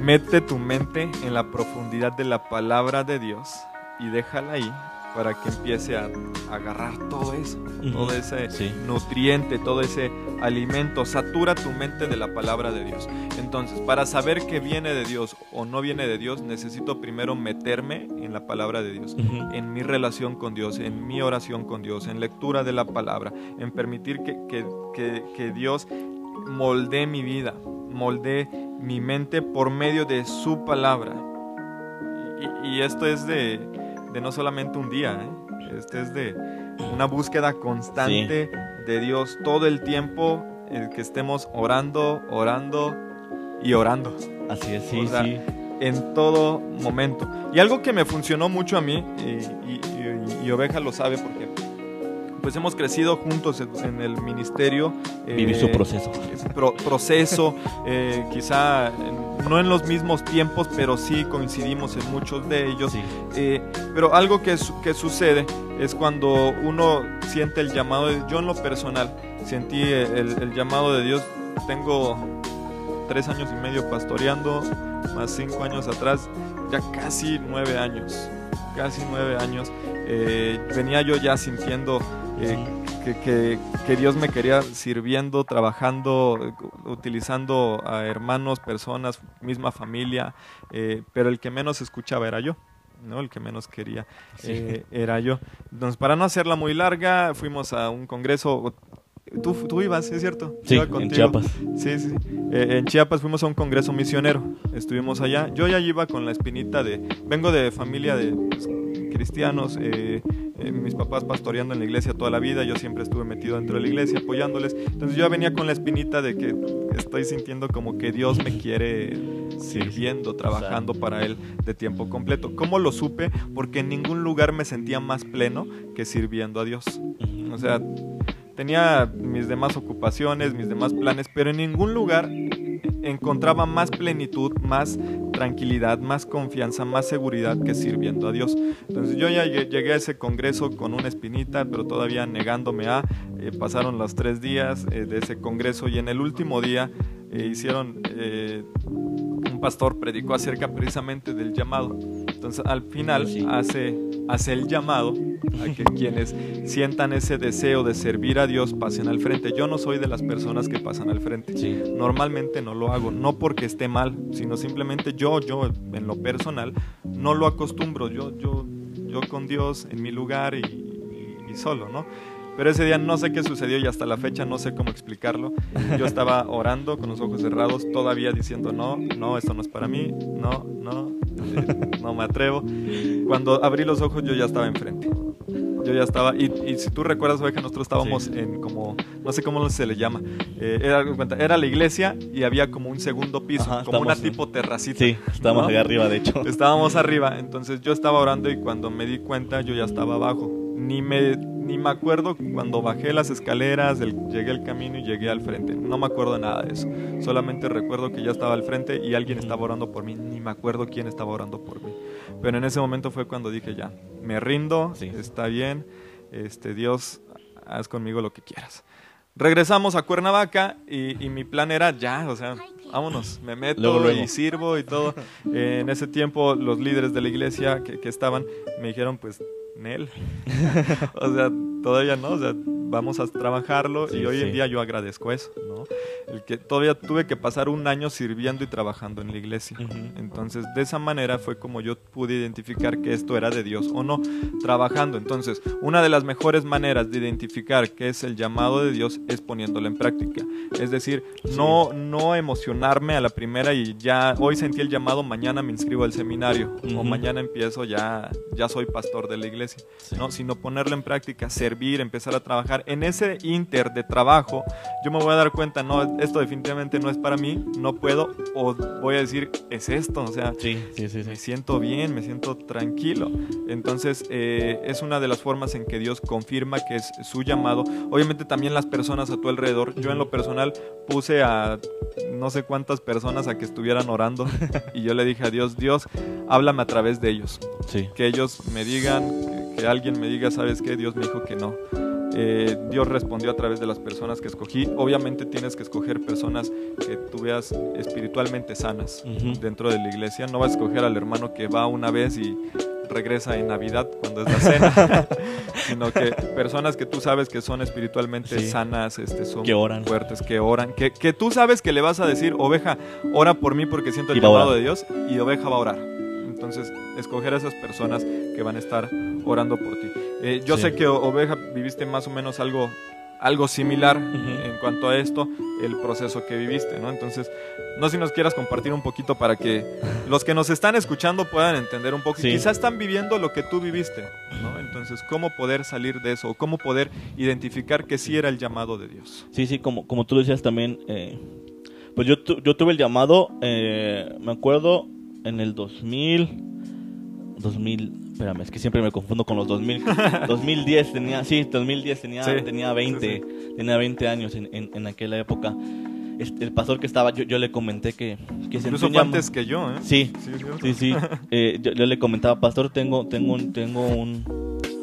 mete tu mente en la profundidad de la palabra de Dios y déjala ahí para que empiece a, agarrar todo eso, todo ese nutriente, todo ese alimento, satura tu mente de la palabra de Dios. Entonces, para saber que viene de Dios o no viene de Dios, necesito primero meterme en la palabra de Dios, en mi relación con Dios, en mi oración con Dios, en lectura de la palabra, en permitir que, que, que, Dios moldee mi vida, moldee mi mente por medio de su palabra. y esto es de, de no solamente un día, ¿eh? este es de una búsqueda constante de Dios todo el tiempo, el que estemos orando, orando y orando. Así es, sí, sí. En todo momento. Y algo que me funcionó mucho a mí, y, y Oveja lo sabe porque pues hemos crecido juntos en, el ministerio. Viví su eh, proceso. proceso, eh, quizá no en los mismos tiempos, pero sí coincidimos en muchos de ellos. Eh, pero algo que, que sucede es cuando uno siente el llamado de yo en lo personal, sentí el, llamado de Dios, tengo tres años y medio pastoreando, más cinco años atrás, ya casi nueve años, casi nueve años. venía yo ya sintiendo que, que, Dios me quería sirviendo, trabajando, utilizando a hermanos, personas, misma familia, eh, pero el que menos escuchaba era yo. ¿no? El que menos quería eh, era yo. Entonces, para no hacerla muy larga, fuimos a un congreso Tú, tú ibas, es cierto. Sí, en. Chiapas. Sí, sí. Eh, en Chiapas fuimos a un congreso misionero. Estuvimos allá. Yo ya iba con la espinita de. Vengo de familia de pues, cristianos. eh, eh, mis papás pastoreando en la iglesia toda la vida. Yo siempre estuve metido dentro de la iglesia apoyándoles. Entonces yo ya venía con la espinita de que estoy sintiendo como que Dios me quiere sirviendo, trabajando para Él de tiempo completo. ¿Cómo lo supe? Porque en ningún lugar me sentía más pleno que sirviendo a Dios. O sea, tenía mis demás ocupaciones, mis demás planes, pero en ningún lugar encontraba más plenitud, más tranquilidad, más confianza, más seguridad que sirviendo a Dios. Entonces yo ya lle- llegué a ese congreso con una espinita, pero todavía negándome a. eh, pasaron los tres días eh, de ese congreso y en el último día eh, hicieron... eh, un pastor predicó acerca precisamente del llamado. Entonces al final hace, hace el llamado a que quienes sientan ese deseo de servir a Dios pasen al frente. Yo no soy de las personas que pasan al frente. Sí. Normalmente no lo hago, no porque esté mal, sino simplemente yo, yo en lo personal, no lo acostumbro. Yo, yo, yo con Dios en mi lugar y, y- y solo, ¿no? Pero ese día no sé qué sucedió y hasta la fecha no sé cómo explicarlo. Yo estaba orando con los ojos cerrados, todavía diciendo, no, no, esto no es para mí, no, no, eh, no me atrevo. Cuando abrí los ojos yo ya estaba enfrente. Yo ya estaba, y, y si tú recuerdas, oveja, nosotros estábamos Sí. en como, no sé cómo se le llama, eh, era, la iglesia y había como un segundo piso, Ajá, como una tipo terracita. Sí, estamos ¿no? allá arriba, de hecho. Estábamos arriba, entonces yo estaba orando y cuando me di cuenta yo ya estaba abajo. Ni me, ni me acuerdo cuando bajé las escaleras, el- llegué al camino y llegué al frente. No me acuerdo nada de eso. Solamente recuerdo que ya estaba al frente y alguien estaba orando por mí. Ni me acuerdo quién estaba orando por mí. Pero en ese momento fue cuando dije ya, me rindo, Sí. está bien, este Dios, haz conmigo lo que quieras. Regresamos a Cuernavaca y, y mi plan era ya, o sea, vámonos, me meto Luego, luego. y sirvo y todo. Eh, en ese tiempo los líderes de la iglesia que, que estaban me dijeron pues, Nel, o sea, todavía no, o sea, vamos a trabajarlo Sí, y hoy en sí. día yo agradezco eso, ¿no? El que todavía tuve que pasar un año sirviendo y trabajando en la iglesia. Ujú. Entonces, de esa manera fue como yo pude identificar que esto era de Dios o no, trabajando. Entonces, una de las mejores maneras de identificar qué es el llamado de Dios es poniéndolo en práctica. Es decir, no, no emocionarme a la primera y ya hoy sentí el llamado, mañana me inscribo al seminario o Ujú. mañana empiezo, ya, ya soy pastor de la iglesia. Sí. ¿no? Sino ponerlo en práctica, servir, empezar a trabajar. En ese inter de trabajo, yo me voy a dar cuenta, no, esto definitivamente no es para mí, no puedo, o voy a decir, es esto, o sea, Sí, sí, sí, me siento bien, me siento tranquilo. Entonces, eh, es una de las formas en que Dios confirma que es su llamado. Obviamente también las personas a tu alrededor. Yo en lo personal puse a no sé cuántas personas a que estuvieran orando y yo le dije a Dios, Dios, háblame a través de ellos que ellos me digan, que, que alguien me diga, ¿sabes qué? Dios me dijo que no. Eh, Dios respondió a través de las personas que escogí. Obviamente tienes que escoger personas que tú veas espiritualmente sanas dentro de la iglesia. No vas a escoger al hermano que va una vez y regresa en Navidad cuando es la cena, sino que personas que tú sabes que son espiritualmente Sí. sanas, este, son Que oran. fuertes, que oran, que, que tú sabes que le vas a decir, oveja, ora por mí porque siento el Y llamado de Dios y oveja va a orar. Entonces, escoger a esas personas que van a estar orando por ti. Eh, yo Sí. sé que oveja viviste más o menos algo, algo similar en cuanto a esto, el proceso que viviste, ¿no? Entonces, no sé si nos quieras compartir un poquito para que los que nos están escuchando puedan entender un poco. Sí. Y quizás están viviendo lo que tú viviste, ¿no? Entonces, ¿cómo poder salir de eso? ¿O ¿Cómo poder identificar que sí era el llamado de Dios? Sí, sí, como, como tú decías también, eh, pues yo, tu- yo tuve el llamado, eh, me acuerdo, en el 2000, 2000, espérame, es que siempre me confundo con los 2000, 2010 tenía, sí, 2010 tenía, Sí, tenía 20, tenía 20 años en, en, en aquella época. Este, el pastor que estaba, yo, yo le comenté que, que Incluso antes que yo, ¿eh? Sí, Sí. Sí, sí. Eh, yo, yo le comentaba, pastor, tengo, tengo, un, tengo un,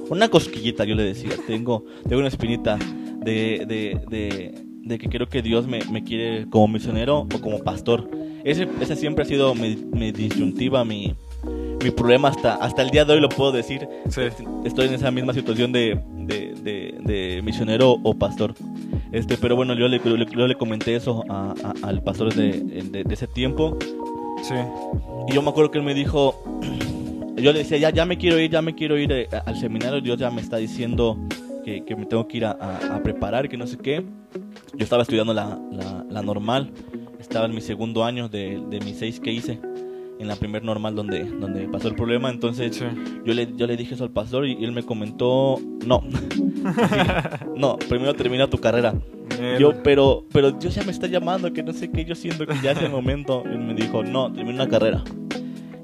una cosquillita, yo le decía, tengo, tengo una espinita de, de, de, de que creo que Dios me, me quiere como misionero o como pastor. Ese, esa siempre ha sido mi, mi disyuntiva, mi, mi problema hasta, hasta el día de hoy lo puedo decir. Sí. Estoy en esa misma situación de, de, de, de misionero o pastor. Este, pero bueno, yo le, yo le, comenté eso a- a- al pastor de, ese tiempo. Sí. Y yo me acuerdo que él me dijo, yo le decía, ya, ya me quiero ir, ya me quiero ir eh, al seminario, Dios ya me está diciendo que, que me tengo que ir a, a, preparar, que no sé qué. Yo estaba estudiando la, la, la normal, estaba en mi segundo año de, de mis seis que hice en la primer normal donde, donde pasó el problema. Entonces Sí. yo, le, yo le dije eso al pastor y, y él me comentó, no, no, primero termina tu carrera. Él- Yo, pero, pero Dios ya me está llamando, que no sé qué, yo siento que ya es el momento. Él me dijo, no, termina una carrera.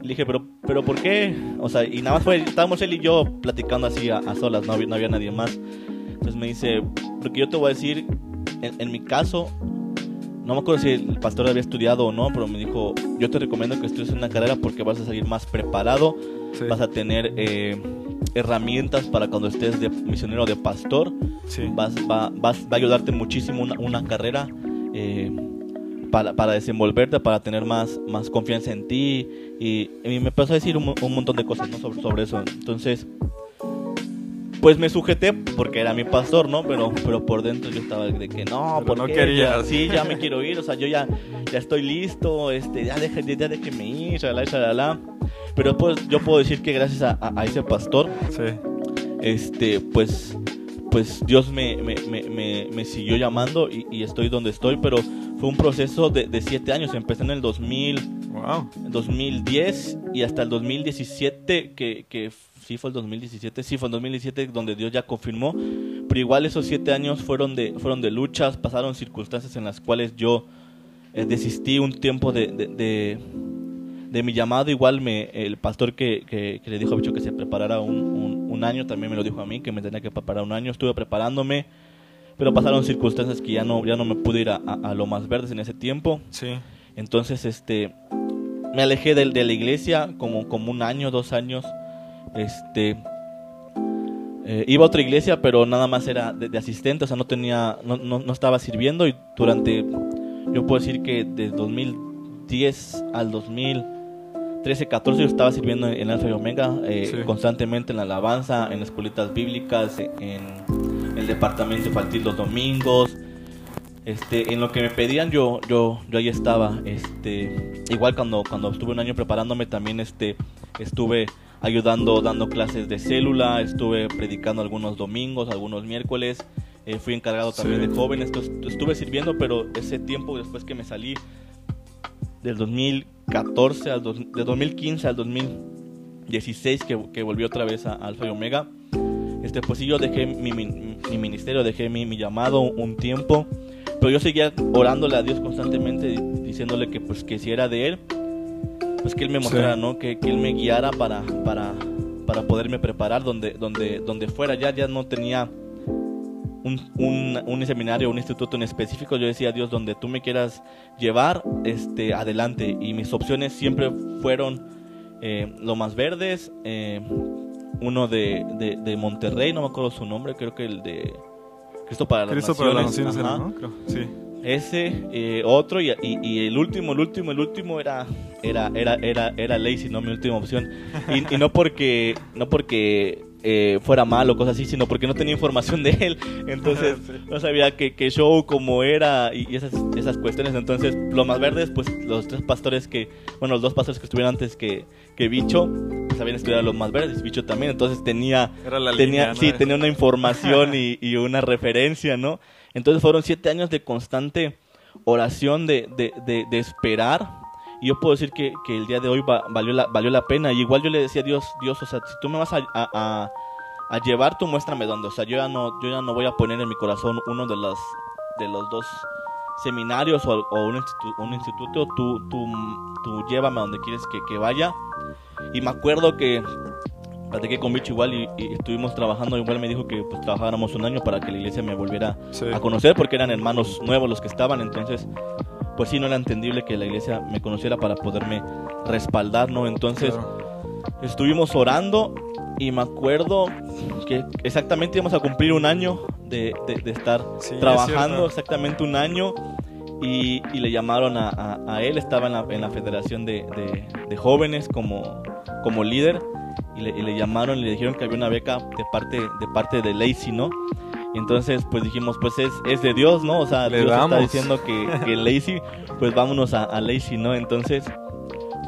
Le dije, pero, pero ¿por qué? O sea, y nada más fue, estábamos él y yo platicando así a, a solas, no había, no había nadie más. Entonces me dice, porque yo te voy a decir, en, en mi caso, no me acuerdo si el pastor había estudiado o no, pero me dijo, yo te recomiendo que estudies una carrera porque vas a salir más preparado, Sí. vas a tener eh, herramientas para cuando estés de misionero de pastor Sí. vas, va, vas- va a ayudarte muchísimo una, una carrera eh, para, para desenvolverte, para tener más, más confianza en ti. Y, y me empezó a decir un, un montón de cosas ¿no? sobre, sobre eso. Entonces, pues me sujeté porque era mi pastor, ¿no? Pero, pero por dentro yo estaba de que no, Pero ¿por no. Ya- sí, ya me quiero ir, o sea, yo ya, ya estoy listo, este, ya, deje, ya déjeme ir, shalala, shalala. Pero pues yo puedo decir que gracias a- a- a ese pastor, Sí. este, pues, pues Dios me, me, me, me, me siguió llamando y, y estoy donde estoy, pero fue un proceso de, de siete años. Empecé en el 2000, Wow. 2010 y hasta el 2017, que, que sí fue el 2017, sí fue el 2017 donde Dios ya confirmó, pero igual esos siete años fueron de, fueron de luchas, pasaron circunstancias en las cuales yo eh, desistí un tiempo de, de, de, de mi llamado, igual me, el pastor que, que, que le dijo a Bicho que se preparara un, un, un año, también me lo dijo a mí, que me tenía que preparar un año, estuve preparándome, pero pasaron circunstancias que ya no, ya no me pude ir a, a, a lo más verdes en ese tiempo. Sí. Entonces, este, me alejé de, de la iglesia como, como un año, dos años. Este, eh, iba a otra iglesia, pero nada más era de, de asistente, o sea, no tenía, no, no, no estaba sirviendo y durante, yo puedo decir que de 2010 al 2013, 14 yo estaba sirviendo en Alfa y Omega, eh, Sí. constantemente en la alabanza, en escuelitas bíblicas, en el departamento infantil los domingos, este, en lo que me pedían yo, yo, yo ahí estaba, este, igual cuando, cuando estuve un año preparándome también, este, estuve ayudando, dando clases de célula, estuve predicando algunos domingos, algunos miércoles, eh, fui encargado también Sí. de jóvenes, estuve sirviendo, pero ese tiempo después que me salí del 2014 al dos- de 2015 al 2016 que, que volví otra vez a Alfa y Omega, este, pues sí, yo dejé mi, mi- mi ministerio, dejé mi, mi llamado un tiempo, pero yo seguía orándole a Dios constantemente, di- diciéndole que pues que si era de Él, pues que Él me Sí. mostrara, ¿no? Que, que Él me guiara para, para, para poderme preparar donde, donde, donde fuera. Ya, ya no tenía un, un, un seminario, un instituto en específico. Yo decía, Dios, donde tú me quieras llevar, este, adelante. Y mis opciones siempre fueron eh, Lomas Verdes, eh, uno de, de, de Monterrey, no me acuerdo su nombre, creo que el de Cristo para las Cristo para las Naciones. naciones, era, ¿no? Creo. Sí. Ese, eh, otro y, y- y el último, el último, el último era era era era era Lazy, no mi última opción. Y, y no porque no porque eh, fuera malo o cosas así, sino porque no tenía información de él. Entonces Sí. no sabía qué qué show cómo era y, esas esas cuestiones. Entonces lo más verdes, pues los tres pastores que, bueno, los dos pastores que estuvieron antes que que Bicho, pues habían estudiado los más verdes, Bicho también. Entonces tenía Era la tenía, línea, ¿no? sí, tenía una información y, y una referencia, ¿no? Entonces fueron siete años de constante oración, de, de, de, de esperar. Y yo puedo decir que, que el día de hoy va- valió, la, valió la pena. Y igual yo le decía a Dios, Dios, o sea, si tú me vas a, a, a- a llevar, tú muéstrame dónde. O sea, yo ya, no, yo ya no voy a poner en mi corazón uno de los, de los dos seminarios o, o un, institu- un instituto. Tú, tú, tú llévame a donde quieres que, que vaya. Y me acuerdo que platiqué con Bicho igual y, y estuvimos trabajando. Igual me dijo que pues trabajáramos un año para que la iglesia me volviera Sí. a conocer porque eran hermanos nuevos los que estaban. Entonces, pues sí, no era entendible que la iglesia me conociera para poderme respaldar, ¿no? Entonces, Claro. estuvimos orando y me acuerdo que exactamente íbamos a cumplir un año de, de- de estar Sí, es trabajando, cierto. exactamente un año. Y, y le llamaron a, a- a él, estaba en la, en la federación de, de- de jóvenes como, como líder. Y le, y le llamaron y le dijeron que había una beca de parte de, parte de Lacey, ¿no? Y entonces pues dijimos, pues es, es de Dios, ¿no? O sea, Le Dios está damos. diciendo que, que Lacey, pues vámonos a, a Lacey, ¿no? Entonces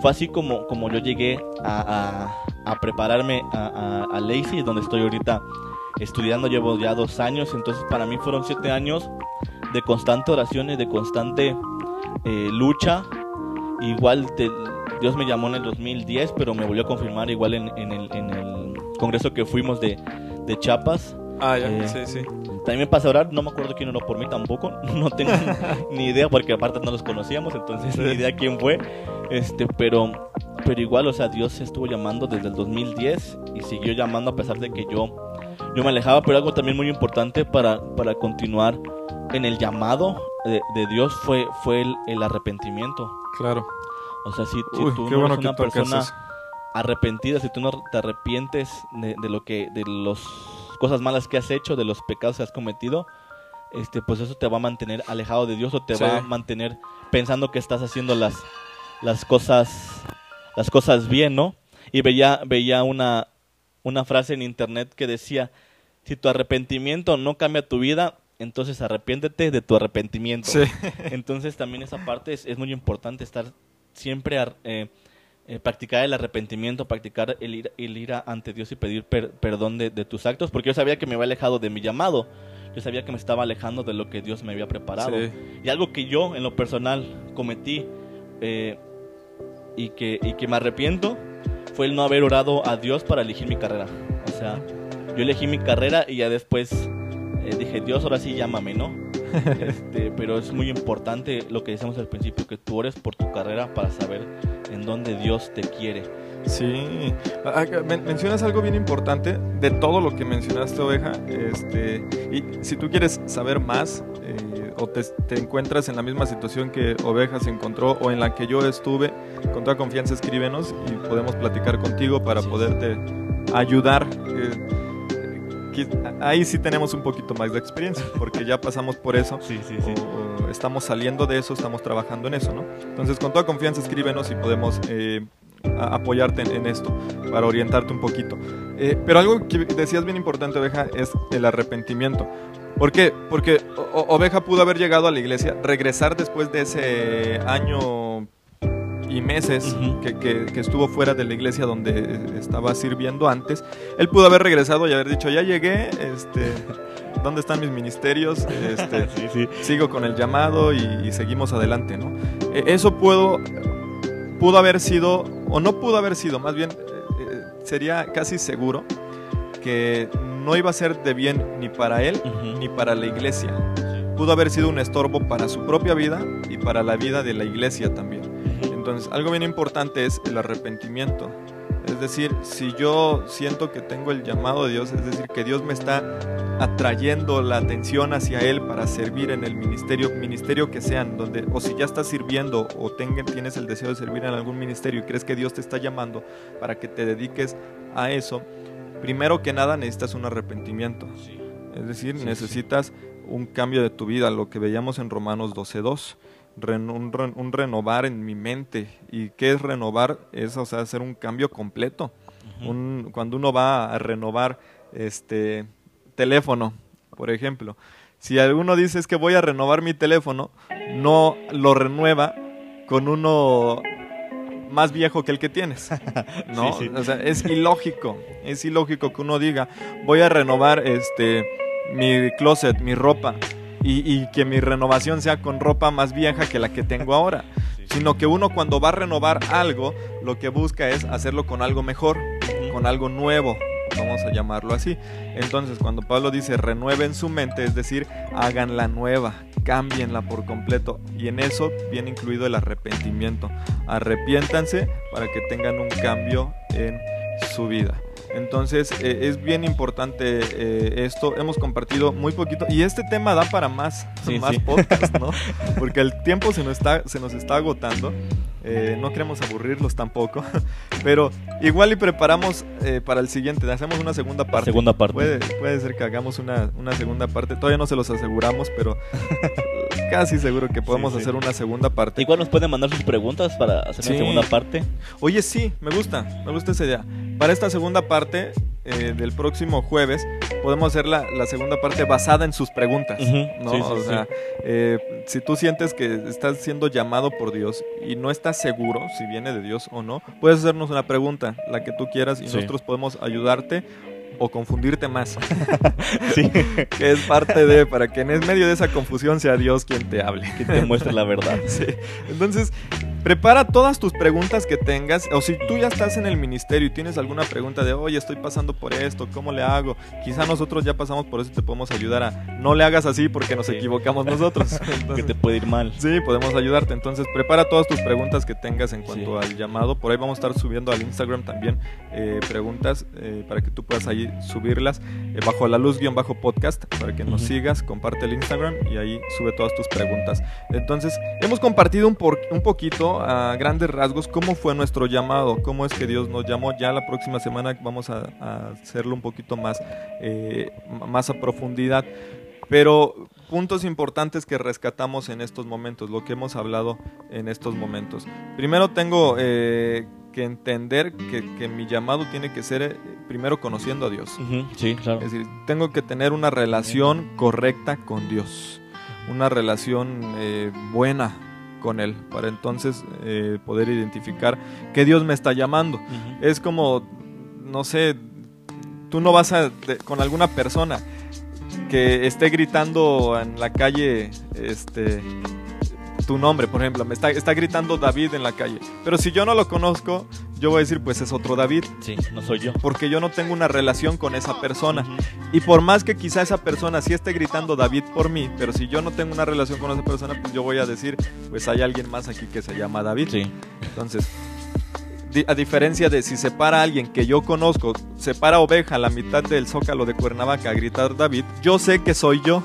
fue así como, como yo llegué a, a- a prepararme a, a, a Lacey, donde estoy ahorita estudiando llevo ya dos años, entonces para mí fueron siete años de constante oración y de constante eh, lucha. Igual Dios me llamó en el 2010, pero me volvió a confirmar igual en, el, congreso que fuimos de, de Chiapas. Ah, ya, eh, sí, sí. También me pasa a orar, no me acuerdo quién oró por mí tampoco, no tengo ni idea porque aparte no los conocíamos, entonces ni idea quién fue. Este, pero pero igual, o sea, Dios se estuvo llamando desde el 2010 y siguió llamando a pesar de que yo yo me alejaba, pero algo también muy importante para, para continuar en el llamado de, Dios fue, fue el, arrepentimiento. Claro. O sea, si, tú no eres una persona arrepentida, si tú no te arrepientes de, de lo que, de las cosas malas que has hecho, de los pecados que has cometido, este, pues eso te va a mantener alejado de Dios o te va a mantener pensando que estás haciendo las, las cosas, las cosas bien, ¿no? Y veía, veía una, una frase en internet que decía, si tu arrepentimiento no cambia tu vida, entonces arrepiéntete de tu arrepentimiento. Entonces también esa parte es, muy importante, estar siempre, eh, eh, practicar el arrepentimiento, practicar el ir, el ir ante Dios y pedir perdón de, tus actos, porque yo sabía que me había alejado de mi llamado, yo sabía que me estaba alejando de lo que Dios me había preparado. Y algo que yo en lo personal cometí eh, y, que, y que me arrepiento fue el no haber orado a Dios para elegir mi carrera. O sea, yo elegí mi carrera y ya después eh, dije, Dios, ahora sí llámame, ¿no? Este, pero es muy importante lo que decíamos al principio, que tú ores por tu carrera para saber en dónde Dios te quiere. Sí, ah, ah, mencionas algo bien importante de todo lo que mencionaste, oveja. Este, y si tú quieres saber más eh, o te, encuentras en la misma situación que oveja se encontró o en la que yo estuve, con toda confianza escríbenos y podemos platicar contigo para poderte ayudar. Eh, ahí sí tenemos un poquito más de experiencia, porque ya pasamos por eso, sí, sí, sí. estamos saliendo de eso, estamos trabajando en eso, ¿no? Entonces, con toda confianza, escríbenos y podemos eh, apoyarte en, esto, para orientarte un poquito. Eh, pero algo que decías bien importante, Oveja, es el arrepentimiento. ¿Por qué? Porque Oveja pudo haber llegado a la iglesia, regresar después de ese año y meses que, que, estuvo fuera de la iglesia donde estaba sirviendo antes, él pudo haber regresado y haber dicho, ya llegué, este, ¿dónde están mis ministerios? Este, Sigo con el llamado y, seguimos adelante, ¿no? E, eso pudo, pudo haber sido, o no pudo haber sido, más bien eh, eh, sería casi seguro que no iba a ser de bien ni para él ni para la iglesia. Pudo haber sido un estorbo para su propia vida y para la vida de la iglesia también. Entonces, algo bien importante es el arrepentimiento. Es decir, si yo siento que tengo el llamado de Dios, es decir, que Dios me está atrayendo la atención hacia Él para servir en el ministerio, ministerio que sean, donde, o si ya estás sirviendo o tienes el deseo de servir en algún ministerio y crees que Dios te está llamando para que te dediques a eso, primero que nada necesitas un arrepentimiento. Es decir, necesitas un cambio de tu vida, lo que veíamos en Romanos 12.2 un, renovar en mi mente. ¿Y qué es renovar? Es, o sea, hacer un cambio completo. un, cuando uno va a renovar este teléfono, por ejemplo, si alguno dice es que voy a renovar mi teléfono, no lo renueva con uno más viejo que el que tienes. ¿No? O sea, es ilógico. Es ilógico que uno diga, voy a renovar este mi closet, mi ropa y, que mi renovación sea con ropa más vieja que la que tengo ahora. Sino que uno cuando va a renovar algo, lo que busca es hacerlo con algo mejor, con algo nuevo, vamos a llamarlo así. Entonces, cuando Pablo dice renueven su mente, es decir, háganla nueva, cámbienla por completo. Y en eso viene incluido el arrepentimiento. Arrepiéntanse para que tengan un cambio en su vida. Entonces eh, es bien importante eh, esto. Hemos compartido muy poquito y este tema da para más, más podcast, ¿no? Porque el tiempo se nos está, se nos está agotando. Eh, no queremos aburrirlos tampoco, pero igual y preparamos para el siguiente, hacemos una segunda parte. Segunda parte. Puede, puede ser que hagamos una, una, segunda parte, todavía no se los aseguramos, pero casi seguro que podemos hacer una segunda parte. Igual nos pueden mandar sus preguntas para hacer una segunda parte. Oye, sí, me gusta, me gusta esa idea. Para esta segunda parte eh, del próximo jueves, podemos hacer la, segunda parte basada en sus preguntas. ¿no? o sea, eh, si tú sientes que estás siendo llamado por Dios y no estás seguro si viene de Dios o no, puedes hacernos una pregunta, la que tú quieras, y nosotros podemos ayudarte o confundirte más. Sí. que es parte de, para que en medio de esa confusión sea Dios quien te hable. Que te muestre la verdad. Sí. Entonces, prepara todas tus preguntas que tengas. O si tú ya estás en el ministerio y tienes alguna pregunta de, oye, estoy pasando por esto, ¿cómo le hago? Quizá nosotros ya pasamos por eso y te podemos ayudar a, no le hagas así porque nos Sí. equivocamos nosotros. que te puede ir mal. Sí, podemos ayudarte. Entonces, prepara todas tus preguntas que tengas en cuanto Sí. al llamado. Por ahí vamos a estar subiendo al Instagram también eh, preguntas eh, para que tú puedas ahí subirlas eh, bajo la luz guion bajo podcast para que nos sigas, comparte el Instagram y ahí sube todas tus preguntas. Entonces, hemos compartido un, por- un poquito a grandes rasgos cómo fue nuestro llamado, cómo es que Dios nos llamó. Ya la próxima semana vamos a, a hacerlo un poquito más, eh, más a profundidad. Pero puntos importantes que rescatamos en estos momentos, lo que hemos hablado en estos momentos. Primero tengo eh, que entender que, que mi llamado tiene que ser eh, primero conociendo a Dios. Sí, claro. Es decir, tengo que tener una relación correcta con Dios, una relación eh, buena con Él, para entonces eh, poder identificar que Dios me está llamando. Es como, no sé, tú no vas a, de- con alguna persona que esté gritando en la calle, este, tu nombre, por ejemplo, me está, está gritando David en la calle, pero si yo no lo conozco, yo voy a decir, pues es otro David, Sí, no soy yo. porque yo no tengo una relación con esa persona. Y por más que quizá esa persona sí esté gritando David por mí, pero si yo no tengo una relación con esa persona, pues yo voy a decir, pues hay alguien más aquí que se llama David. Sí. Entonces, a diferencia de si se para alguien que yo conozco, se para oveja a la mitad del zócalo de Cuernavaca a gritar David, yo sé que soy yo.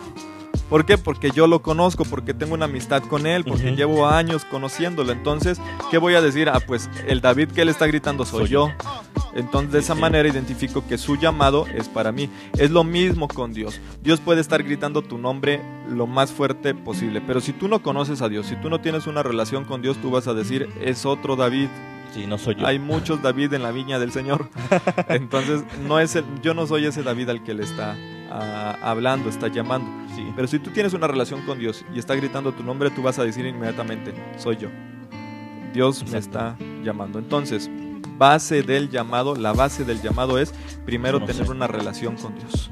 ¿Por qué? Porque yo lo conozco, porque tengo una amistad con él, porque llevo años conociéndolo. Entonces, ¿qué voy a decir? Ah, pues el David que él está gritando soy, Soy yo. Entonces, de esa Sí. manera identifico que su llamado es para mí. Es lo mismo con Dios. Dios puede estar gritando tu nombre lo más fuerte posible, pero si tú no conoces a Dios, si tú no tienes una relación con Dios, tú vas a decir, es otro David. Sí, no soy yo. Hay muchos David en la viña del Señor. Entonces, no es el- yo no soy ese David al que le está ah, hablando, está llamando. Sí. Pero si tú tienes una relación con Dios y está gritando tu nombre, tú vas a decir inmediatamente, soy yo. Dios me está llamando. Entonces, base del llamado, la base del llamado es primero tener una relación con Dios,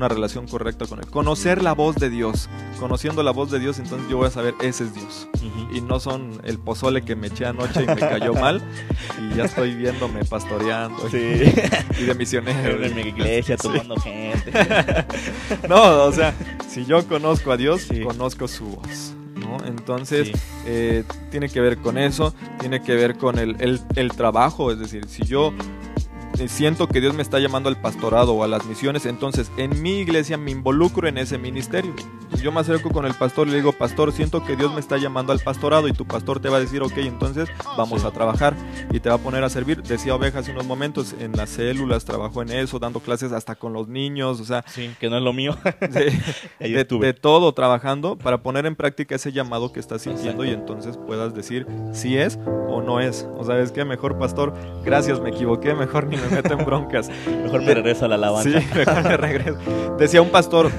una relación correcta con Él. Conocer la voz de Dios. Conociendo la voz de Dios, entonces yo voy a saber, ese es Dios. Y no son el pozole que me eché anoche y me cayó mal y ya estoy viéndome pastoreando y- Sí. y de misionero. en mi iglesia Sí. tomando gente. No, o sea, si yo conozco a Dios, Sí. conozco su voz. ¿no? Entonces, Sí. eh, tiene que ver con eso, tiene que ver con el, el- el trabajo, es decir, si yo siento que Dios me está llamando al pastorado o a las misiones, entonces en mi iglesia me involucro en ese ministerio. Yo me acerco con el pastor y le digo, pastor, siento que Dios me está llamando al pastorado y tu pastor te va a decir, ok, entonces vamos Sí. a trabajar y te va a poner a servir. Decía Oveja hace unos momentos, en las células trabajó en eso, dando clases hasta con los niños, o sea, Sí, que no es lo mío. de, todo trabajando para poner en práctica ese llamado que estás sintiendo Exacto. y entonces puedas decir si es o no es. O sabes qué, mejor pastor, gracias, me equivoqué, mejor ni me meto en broncas. Mejor me regreso a la alabanza. Sí, mejor me regreso. Decía un pastor,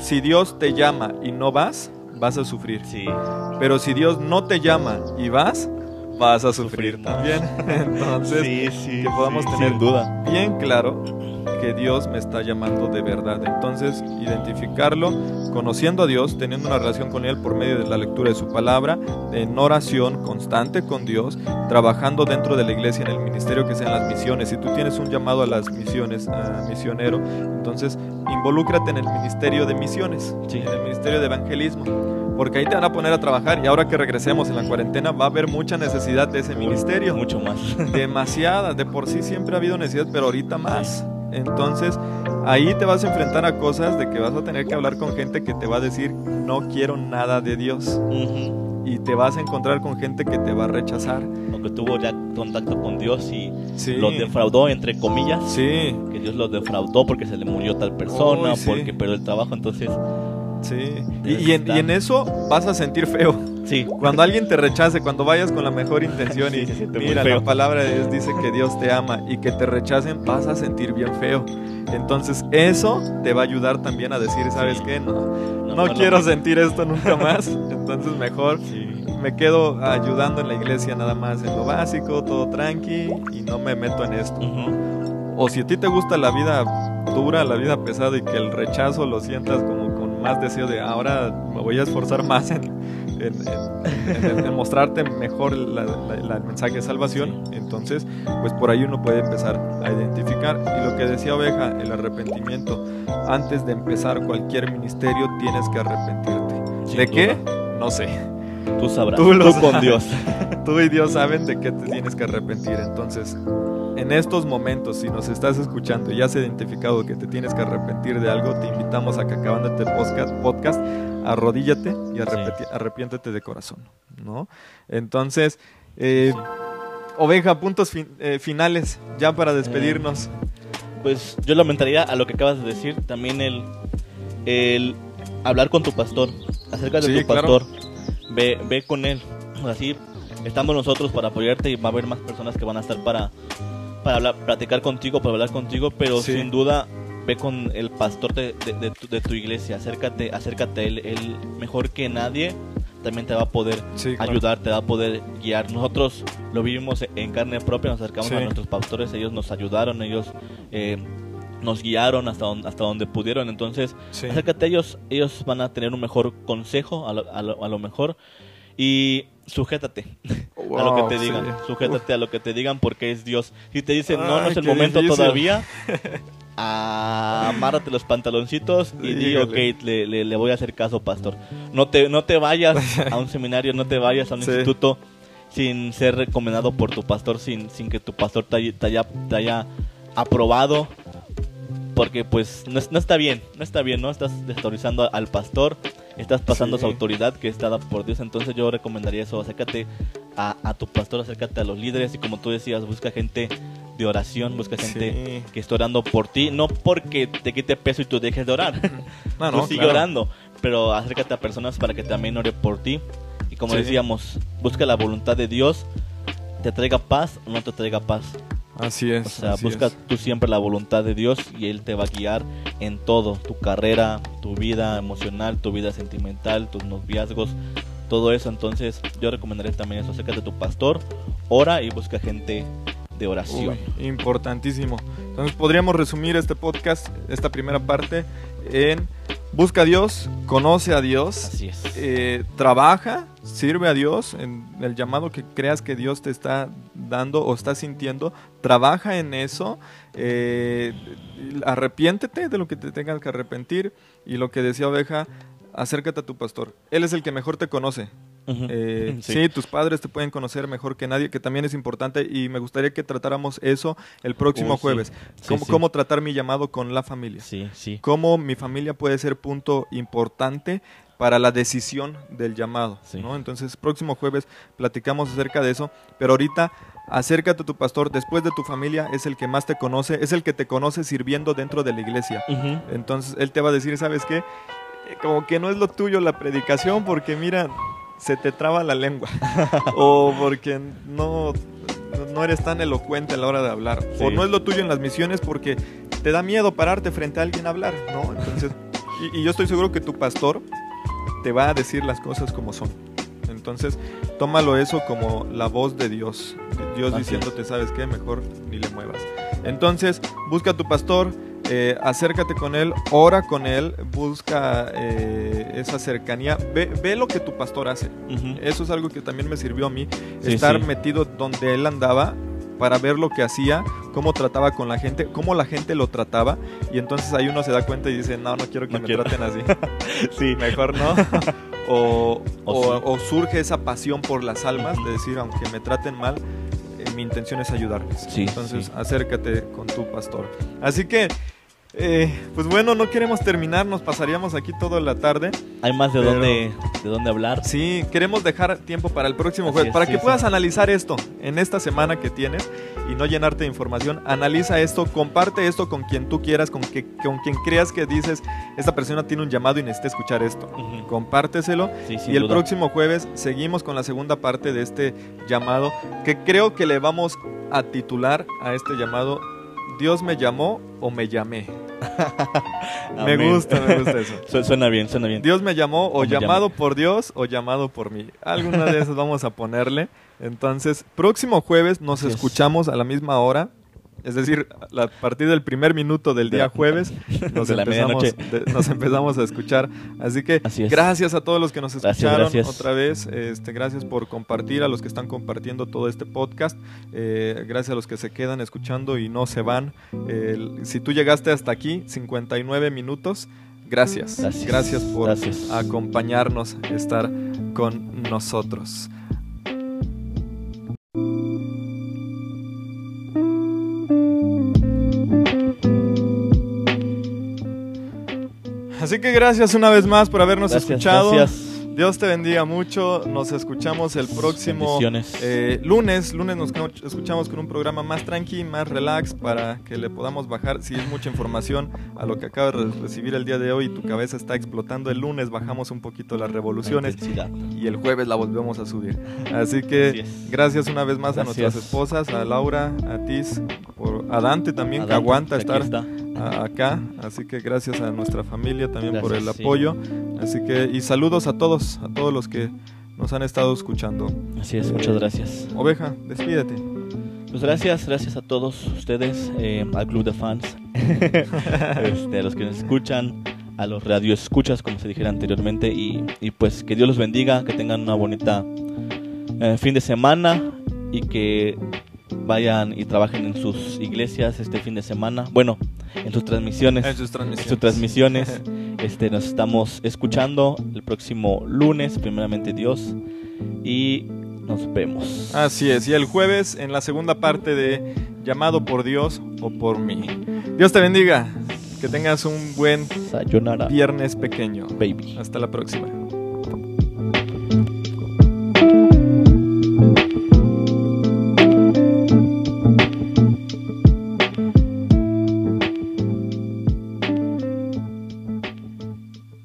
si Dios te llama y no vas, vas a sufrir. Sí. Pero si Dios no te llama y vas, vas a sufrir, también. Entonces, sí, sí, que podamos sí, tener duda. bien claro que Dios me está llamando de verdad. Entonces, identificarlo, conociendo a Dios, teniendo una relación con Él por medio de la lectura de su palabra, en oración constante con Dios, trabajando dentro de la iglesia en el ministerio que sean las misiones. Si tú tienes un llamado a las misiones, a misionero, entonces involúcrate en el ministerio de misiones, en el ministerio de evangelismo. Porque ahí te van a poner a trabajar y ahora que regresemos en la cuarentena va a haber mucha necesidad de ese ministerio Mucho más. demasiada. De por sí siempre ha habido necesidad, pero ahorita más. Entonces, ahí te vas a enfrentar a cosas de que vas a tener que hablar con gente que te va a decir, no quiero nada de Dios. Y te vas a encontrar con gente que te va a rechazar. O que tuvo ya contacto con Dios y Sí. los defraudó, entre comillas. Sí, Que Dios los defraudó porque se le murió tal persona, sí. porque perdió el trabajo. Entonces, sí. Y, y en, y en eso vas a sentir feo. sí. Cuando alguien te rechace, cuando vayas con la mejor intención y Sí, mira, la palabra de Dios dice que Dios te ama y que te rechacen, vas a sentir bien feo. Entonces eso te va a ayudar también a decir, ¿sabes Sí. qué? No, no, quiero sentir esto nunca más. Entonces mejor me quedo ayudando en la iglesia nada más en lo básico, todo tranqui y no me meto en esto. O si a ti te gusta la vida dura, la vida pesada y que el rechazo lo sientas como más deseo de ahora me voy a esforzar más en, en, en- en mostrarte mejor la- la- la- el mensaje de salvación, entonces pues por ahí uno puede empezar a identificar. Y lo que decía Oveja, el arrepentimiento. Antes de empezar cualquier ministerio tienes que arrepentirte. Sin ¿De qué? duda. No sé. Tú sabrás. Tú Tú, lo con sabes. Dios. Tú y Dios saben de qué te tienes que arrepentir. Entonces, en estos momentos, si nos estás escuchando y ya has identificado que te tienes que arrepentir de algo, te invitamos a que acabando este podcast, podcast arrodíllate y arrepenti- arrepiéntete de corazón, ¿no? Entonces, eh, oveja, puntos fin- eh, finales ya para despedirnos. Pues yo lamentaría a lo que acabas de decir, también el, el hablar con tu pastor, acércate Sí, a tu claro. pastor, ve, ve con él, así estamos nosotros para apoyarte y va a haber más personas que van a estar para, para hablar, platicar contigo, para hablar contigo, pero Sí. sin duda ve con el pastor de, de- de tu, de tu iglesia, acércate, acércate a él, él mejor que nadie también te va a poder Sí, claro. ayudar, te va a poder guiar. Nosotros lo vivimos en carne propia, nos acercamos Sí. a nuestros pastores, ellos nos ayudaron, ellos eh, nos guiaron hasta donde, hasta donde pudieron. Entonces, Sí. acércate a ellos, ellos van a tener un mejor consejo a lo, a lo- a lo mejor. Y sujétate a lo que Wow, te sí. digan, sujétate a lo que te digan porque es Dios. Si te dicen, no, no es el momento difícil. todavía, amárrate los pantaloncitos y di, ok, le, le- le voy a hacer caso, pastor. No te, no te vayas a un seminario, no te vayas a un Sí. instituto sin ser recomendado por tu pastor, sin, sin que tu pastor te haya, te haya aprobado. Porque pues no, no está bien, no está bien, ¿no? Estás desautorizando al pastor, estás pasando Sí. su autoridad que es dada por Dios. Entonces yo recomendaría eso, acércate a, a tu pastor, acércate a los líderes y como tú decías, busca gente de oración, busca gente Sí. que esté orando por ti, no porque te quite peso y tú dejes de orar. No, Tú no, sigue claro. orando, pero acércate a personas para que también ore por ti. Y como Sí. decíamos, busca la voluntad de Dios, te traiga paz o no te traiga paz. Así es. O sea, busca es. tú siempre la voluntad de Dios y Él te va a guiar en todo, tu carrera, tu vida emocional, tu vida sentimental, tus noviazgos, todo eso. Entonces yo recomendaría también eso, acércate a tu pastor, ora y busca gente de oración. Uy, importantísimo. Entonces podríamos resumir este podcast, esta primera parte, en busca a Dios, conoce a Dios, Así es. eh, trabaja, sirve a Dios en el llamado que creas que Dios te está dando o está sintiendo, trabaja en eso, eh, arrepiéntete de lo que te tengas que arrepentir y lo que decía Oveja, acércate a tu pastor. Él es el que mejor te conoce. Eh, Sí. sí. tus padres te pueden conocer mejor que nadie, que también es importante y me gustaría que tratáramos eso el próximo sí. jueves. Sí, cómo, cómo tratar mi llamado con la familia. Sí, sí. Cómo mi familia puede ser punto importante para la decisión del llamado. Sí. ¿no? Entonces, próximo jueves platicamos acerca de eso, pero ahorita acércate a tu pastor, después de tu familia es el que más te conoce, es el que te conoce sirviendo dentro de la iglesia. Entonces él te va a decir, ¿sabes qué? Eh, Como que no es lo tuyo la predicación porque mira, se te traba la lengua. o porque no, no eres tan elocuente a la hora de hablar. O no es lo tuyo en las misiones porque te da miedo pararte frente a alguien a hablar, ¿no? Entonces, y, y yo estoy seguro que tu pastor te va a decir las cosas como son. Entonces, tómalo eso como la voz de Dios. Dios Así diciéndote, ¿sabes qué? Mejor ni le muevas. Entonces, busca a tu pastor, eh, acércate con él, ora con él, busca eh, esa cercanía, ve, ve lo que tu pastor hace. Eso es algo que también me sirvió a mí, Sí, estar sí. metido donde él andaba para ver lo que hacía, cómo trataba con la gente, cómo la gente lo trataba, y entonces ahí uno se da cuenta y dice, no, no quiero que No me quiero. traten así, Sí. mejor no. o, O o- sí. o surge esa pasión por las almas, de decir, aunque me traten mal, eh, mi intención es ayudarles. Sí, entonces sí. acércate con tu pastor. Así que, eh, pues bueno, no queremos terminar, nos pasaríamos aquí toda la tarde. Hay más de Pero- dónde, de dónde hablar. Sí, queremos dejar tiempo para el próximo jueves, es, para sí, que sí. puedas analizar esto en esta semana que tienes y no llenarte de información. Analiza esto, comparte esto con quien tú quieras, con, que, con quien creas que dices, esta persona tiene un llamado y necesita escuchar esto. Ujú. Compárteselo. Y el duda. próximo jueves seguimos con la segunda parte de este llamado, que creo que le vamos a titular a este llamado, Dios me llamó o me llamé. Me gusta, me gusta eso. Su- Suena bien, suena bien. Dios me llamó o, llamado llamé. por Dios o llamado por mí. Alguna de esas vamos a ponerle. Entonces, próximo jueves nos escuchamos a la misma hora. Es decir, a partir del primer minuto del día jueves, nos, De empezamos, medianoche. de- nos empezamos a escuchar. Así que Así es. gracias a todos los que nos escucharon gracias. otra vez. Este, gracias por compartir, a los que están compartiendo todo este podcast. Eh, gracias a los que se quedan escuchando y no se van. Si tú llegaste hasta aquí, 59 minutos, gracias. Gracias. Gracias por acompañarnos, estar con nosotros. Así que gracias una vez más por habernos Gracias, escuchado. gracias. Dios te bendiga mucho. Nos escuchamos el próximo eh, lunes. Lunes nos escuchamos con un programa más tranqui, más relax, para que le podamos bajar. Si es mucha información a lo que acabas de recibir el día de hoy y tu cabeza está explotando, el lunes bajamos un poquito las revoluciones y el jueves la volvemos a subir. Así que gracias una vez más a nuestras esposas, a Laura, a Tis, por, a Dante también que aguanta aquí estar. A- acá. Así que gracias a nuestra familia también por el Gracias, sí. apoyo. Así que y saludos a todos, a todos los que nos han estado escuchando. Así es, muchas gracias. Oveja, despídete. Pues gracias, gracias a todos ustedes, eh, al club de fans, este, a los que nos escuchan, a los radioescuchas, como se dijera anteriormente, y, y pues que Dios los bendiga, que tengan una bonita eh, fin de semana y que vayan y trabajen en sus iglesias este fin de semana. Bueno, en sus transmisiones. En sus en transmisiones. sus transmisiones. Este, nos estamos escuchando el próximo lunes, primeramente Dios, y nos vemos. Así es, y el jueves en la segunda parte de Llamado por Dios o por mí. Dios te bendiga, que tengas un buen Sayonara, viernes pequeño. baby. Hasta la próxima.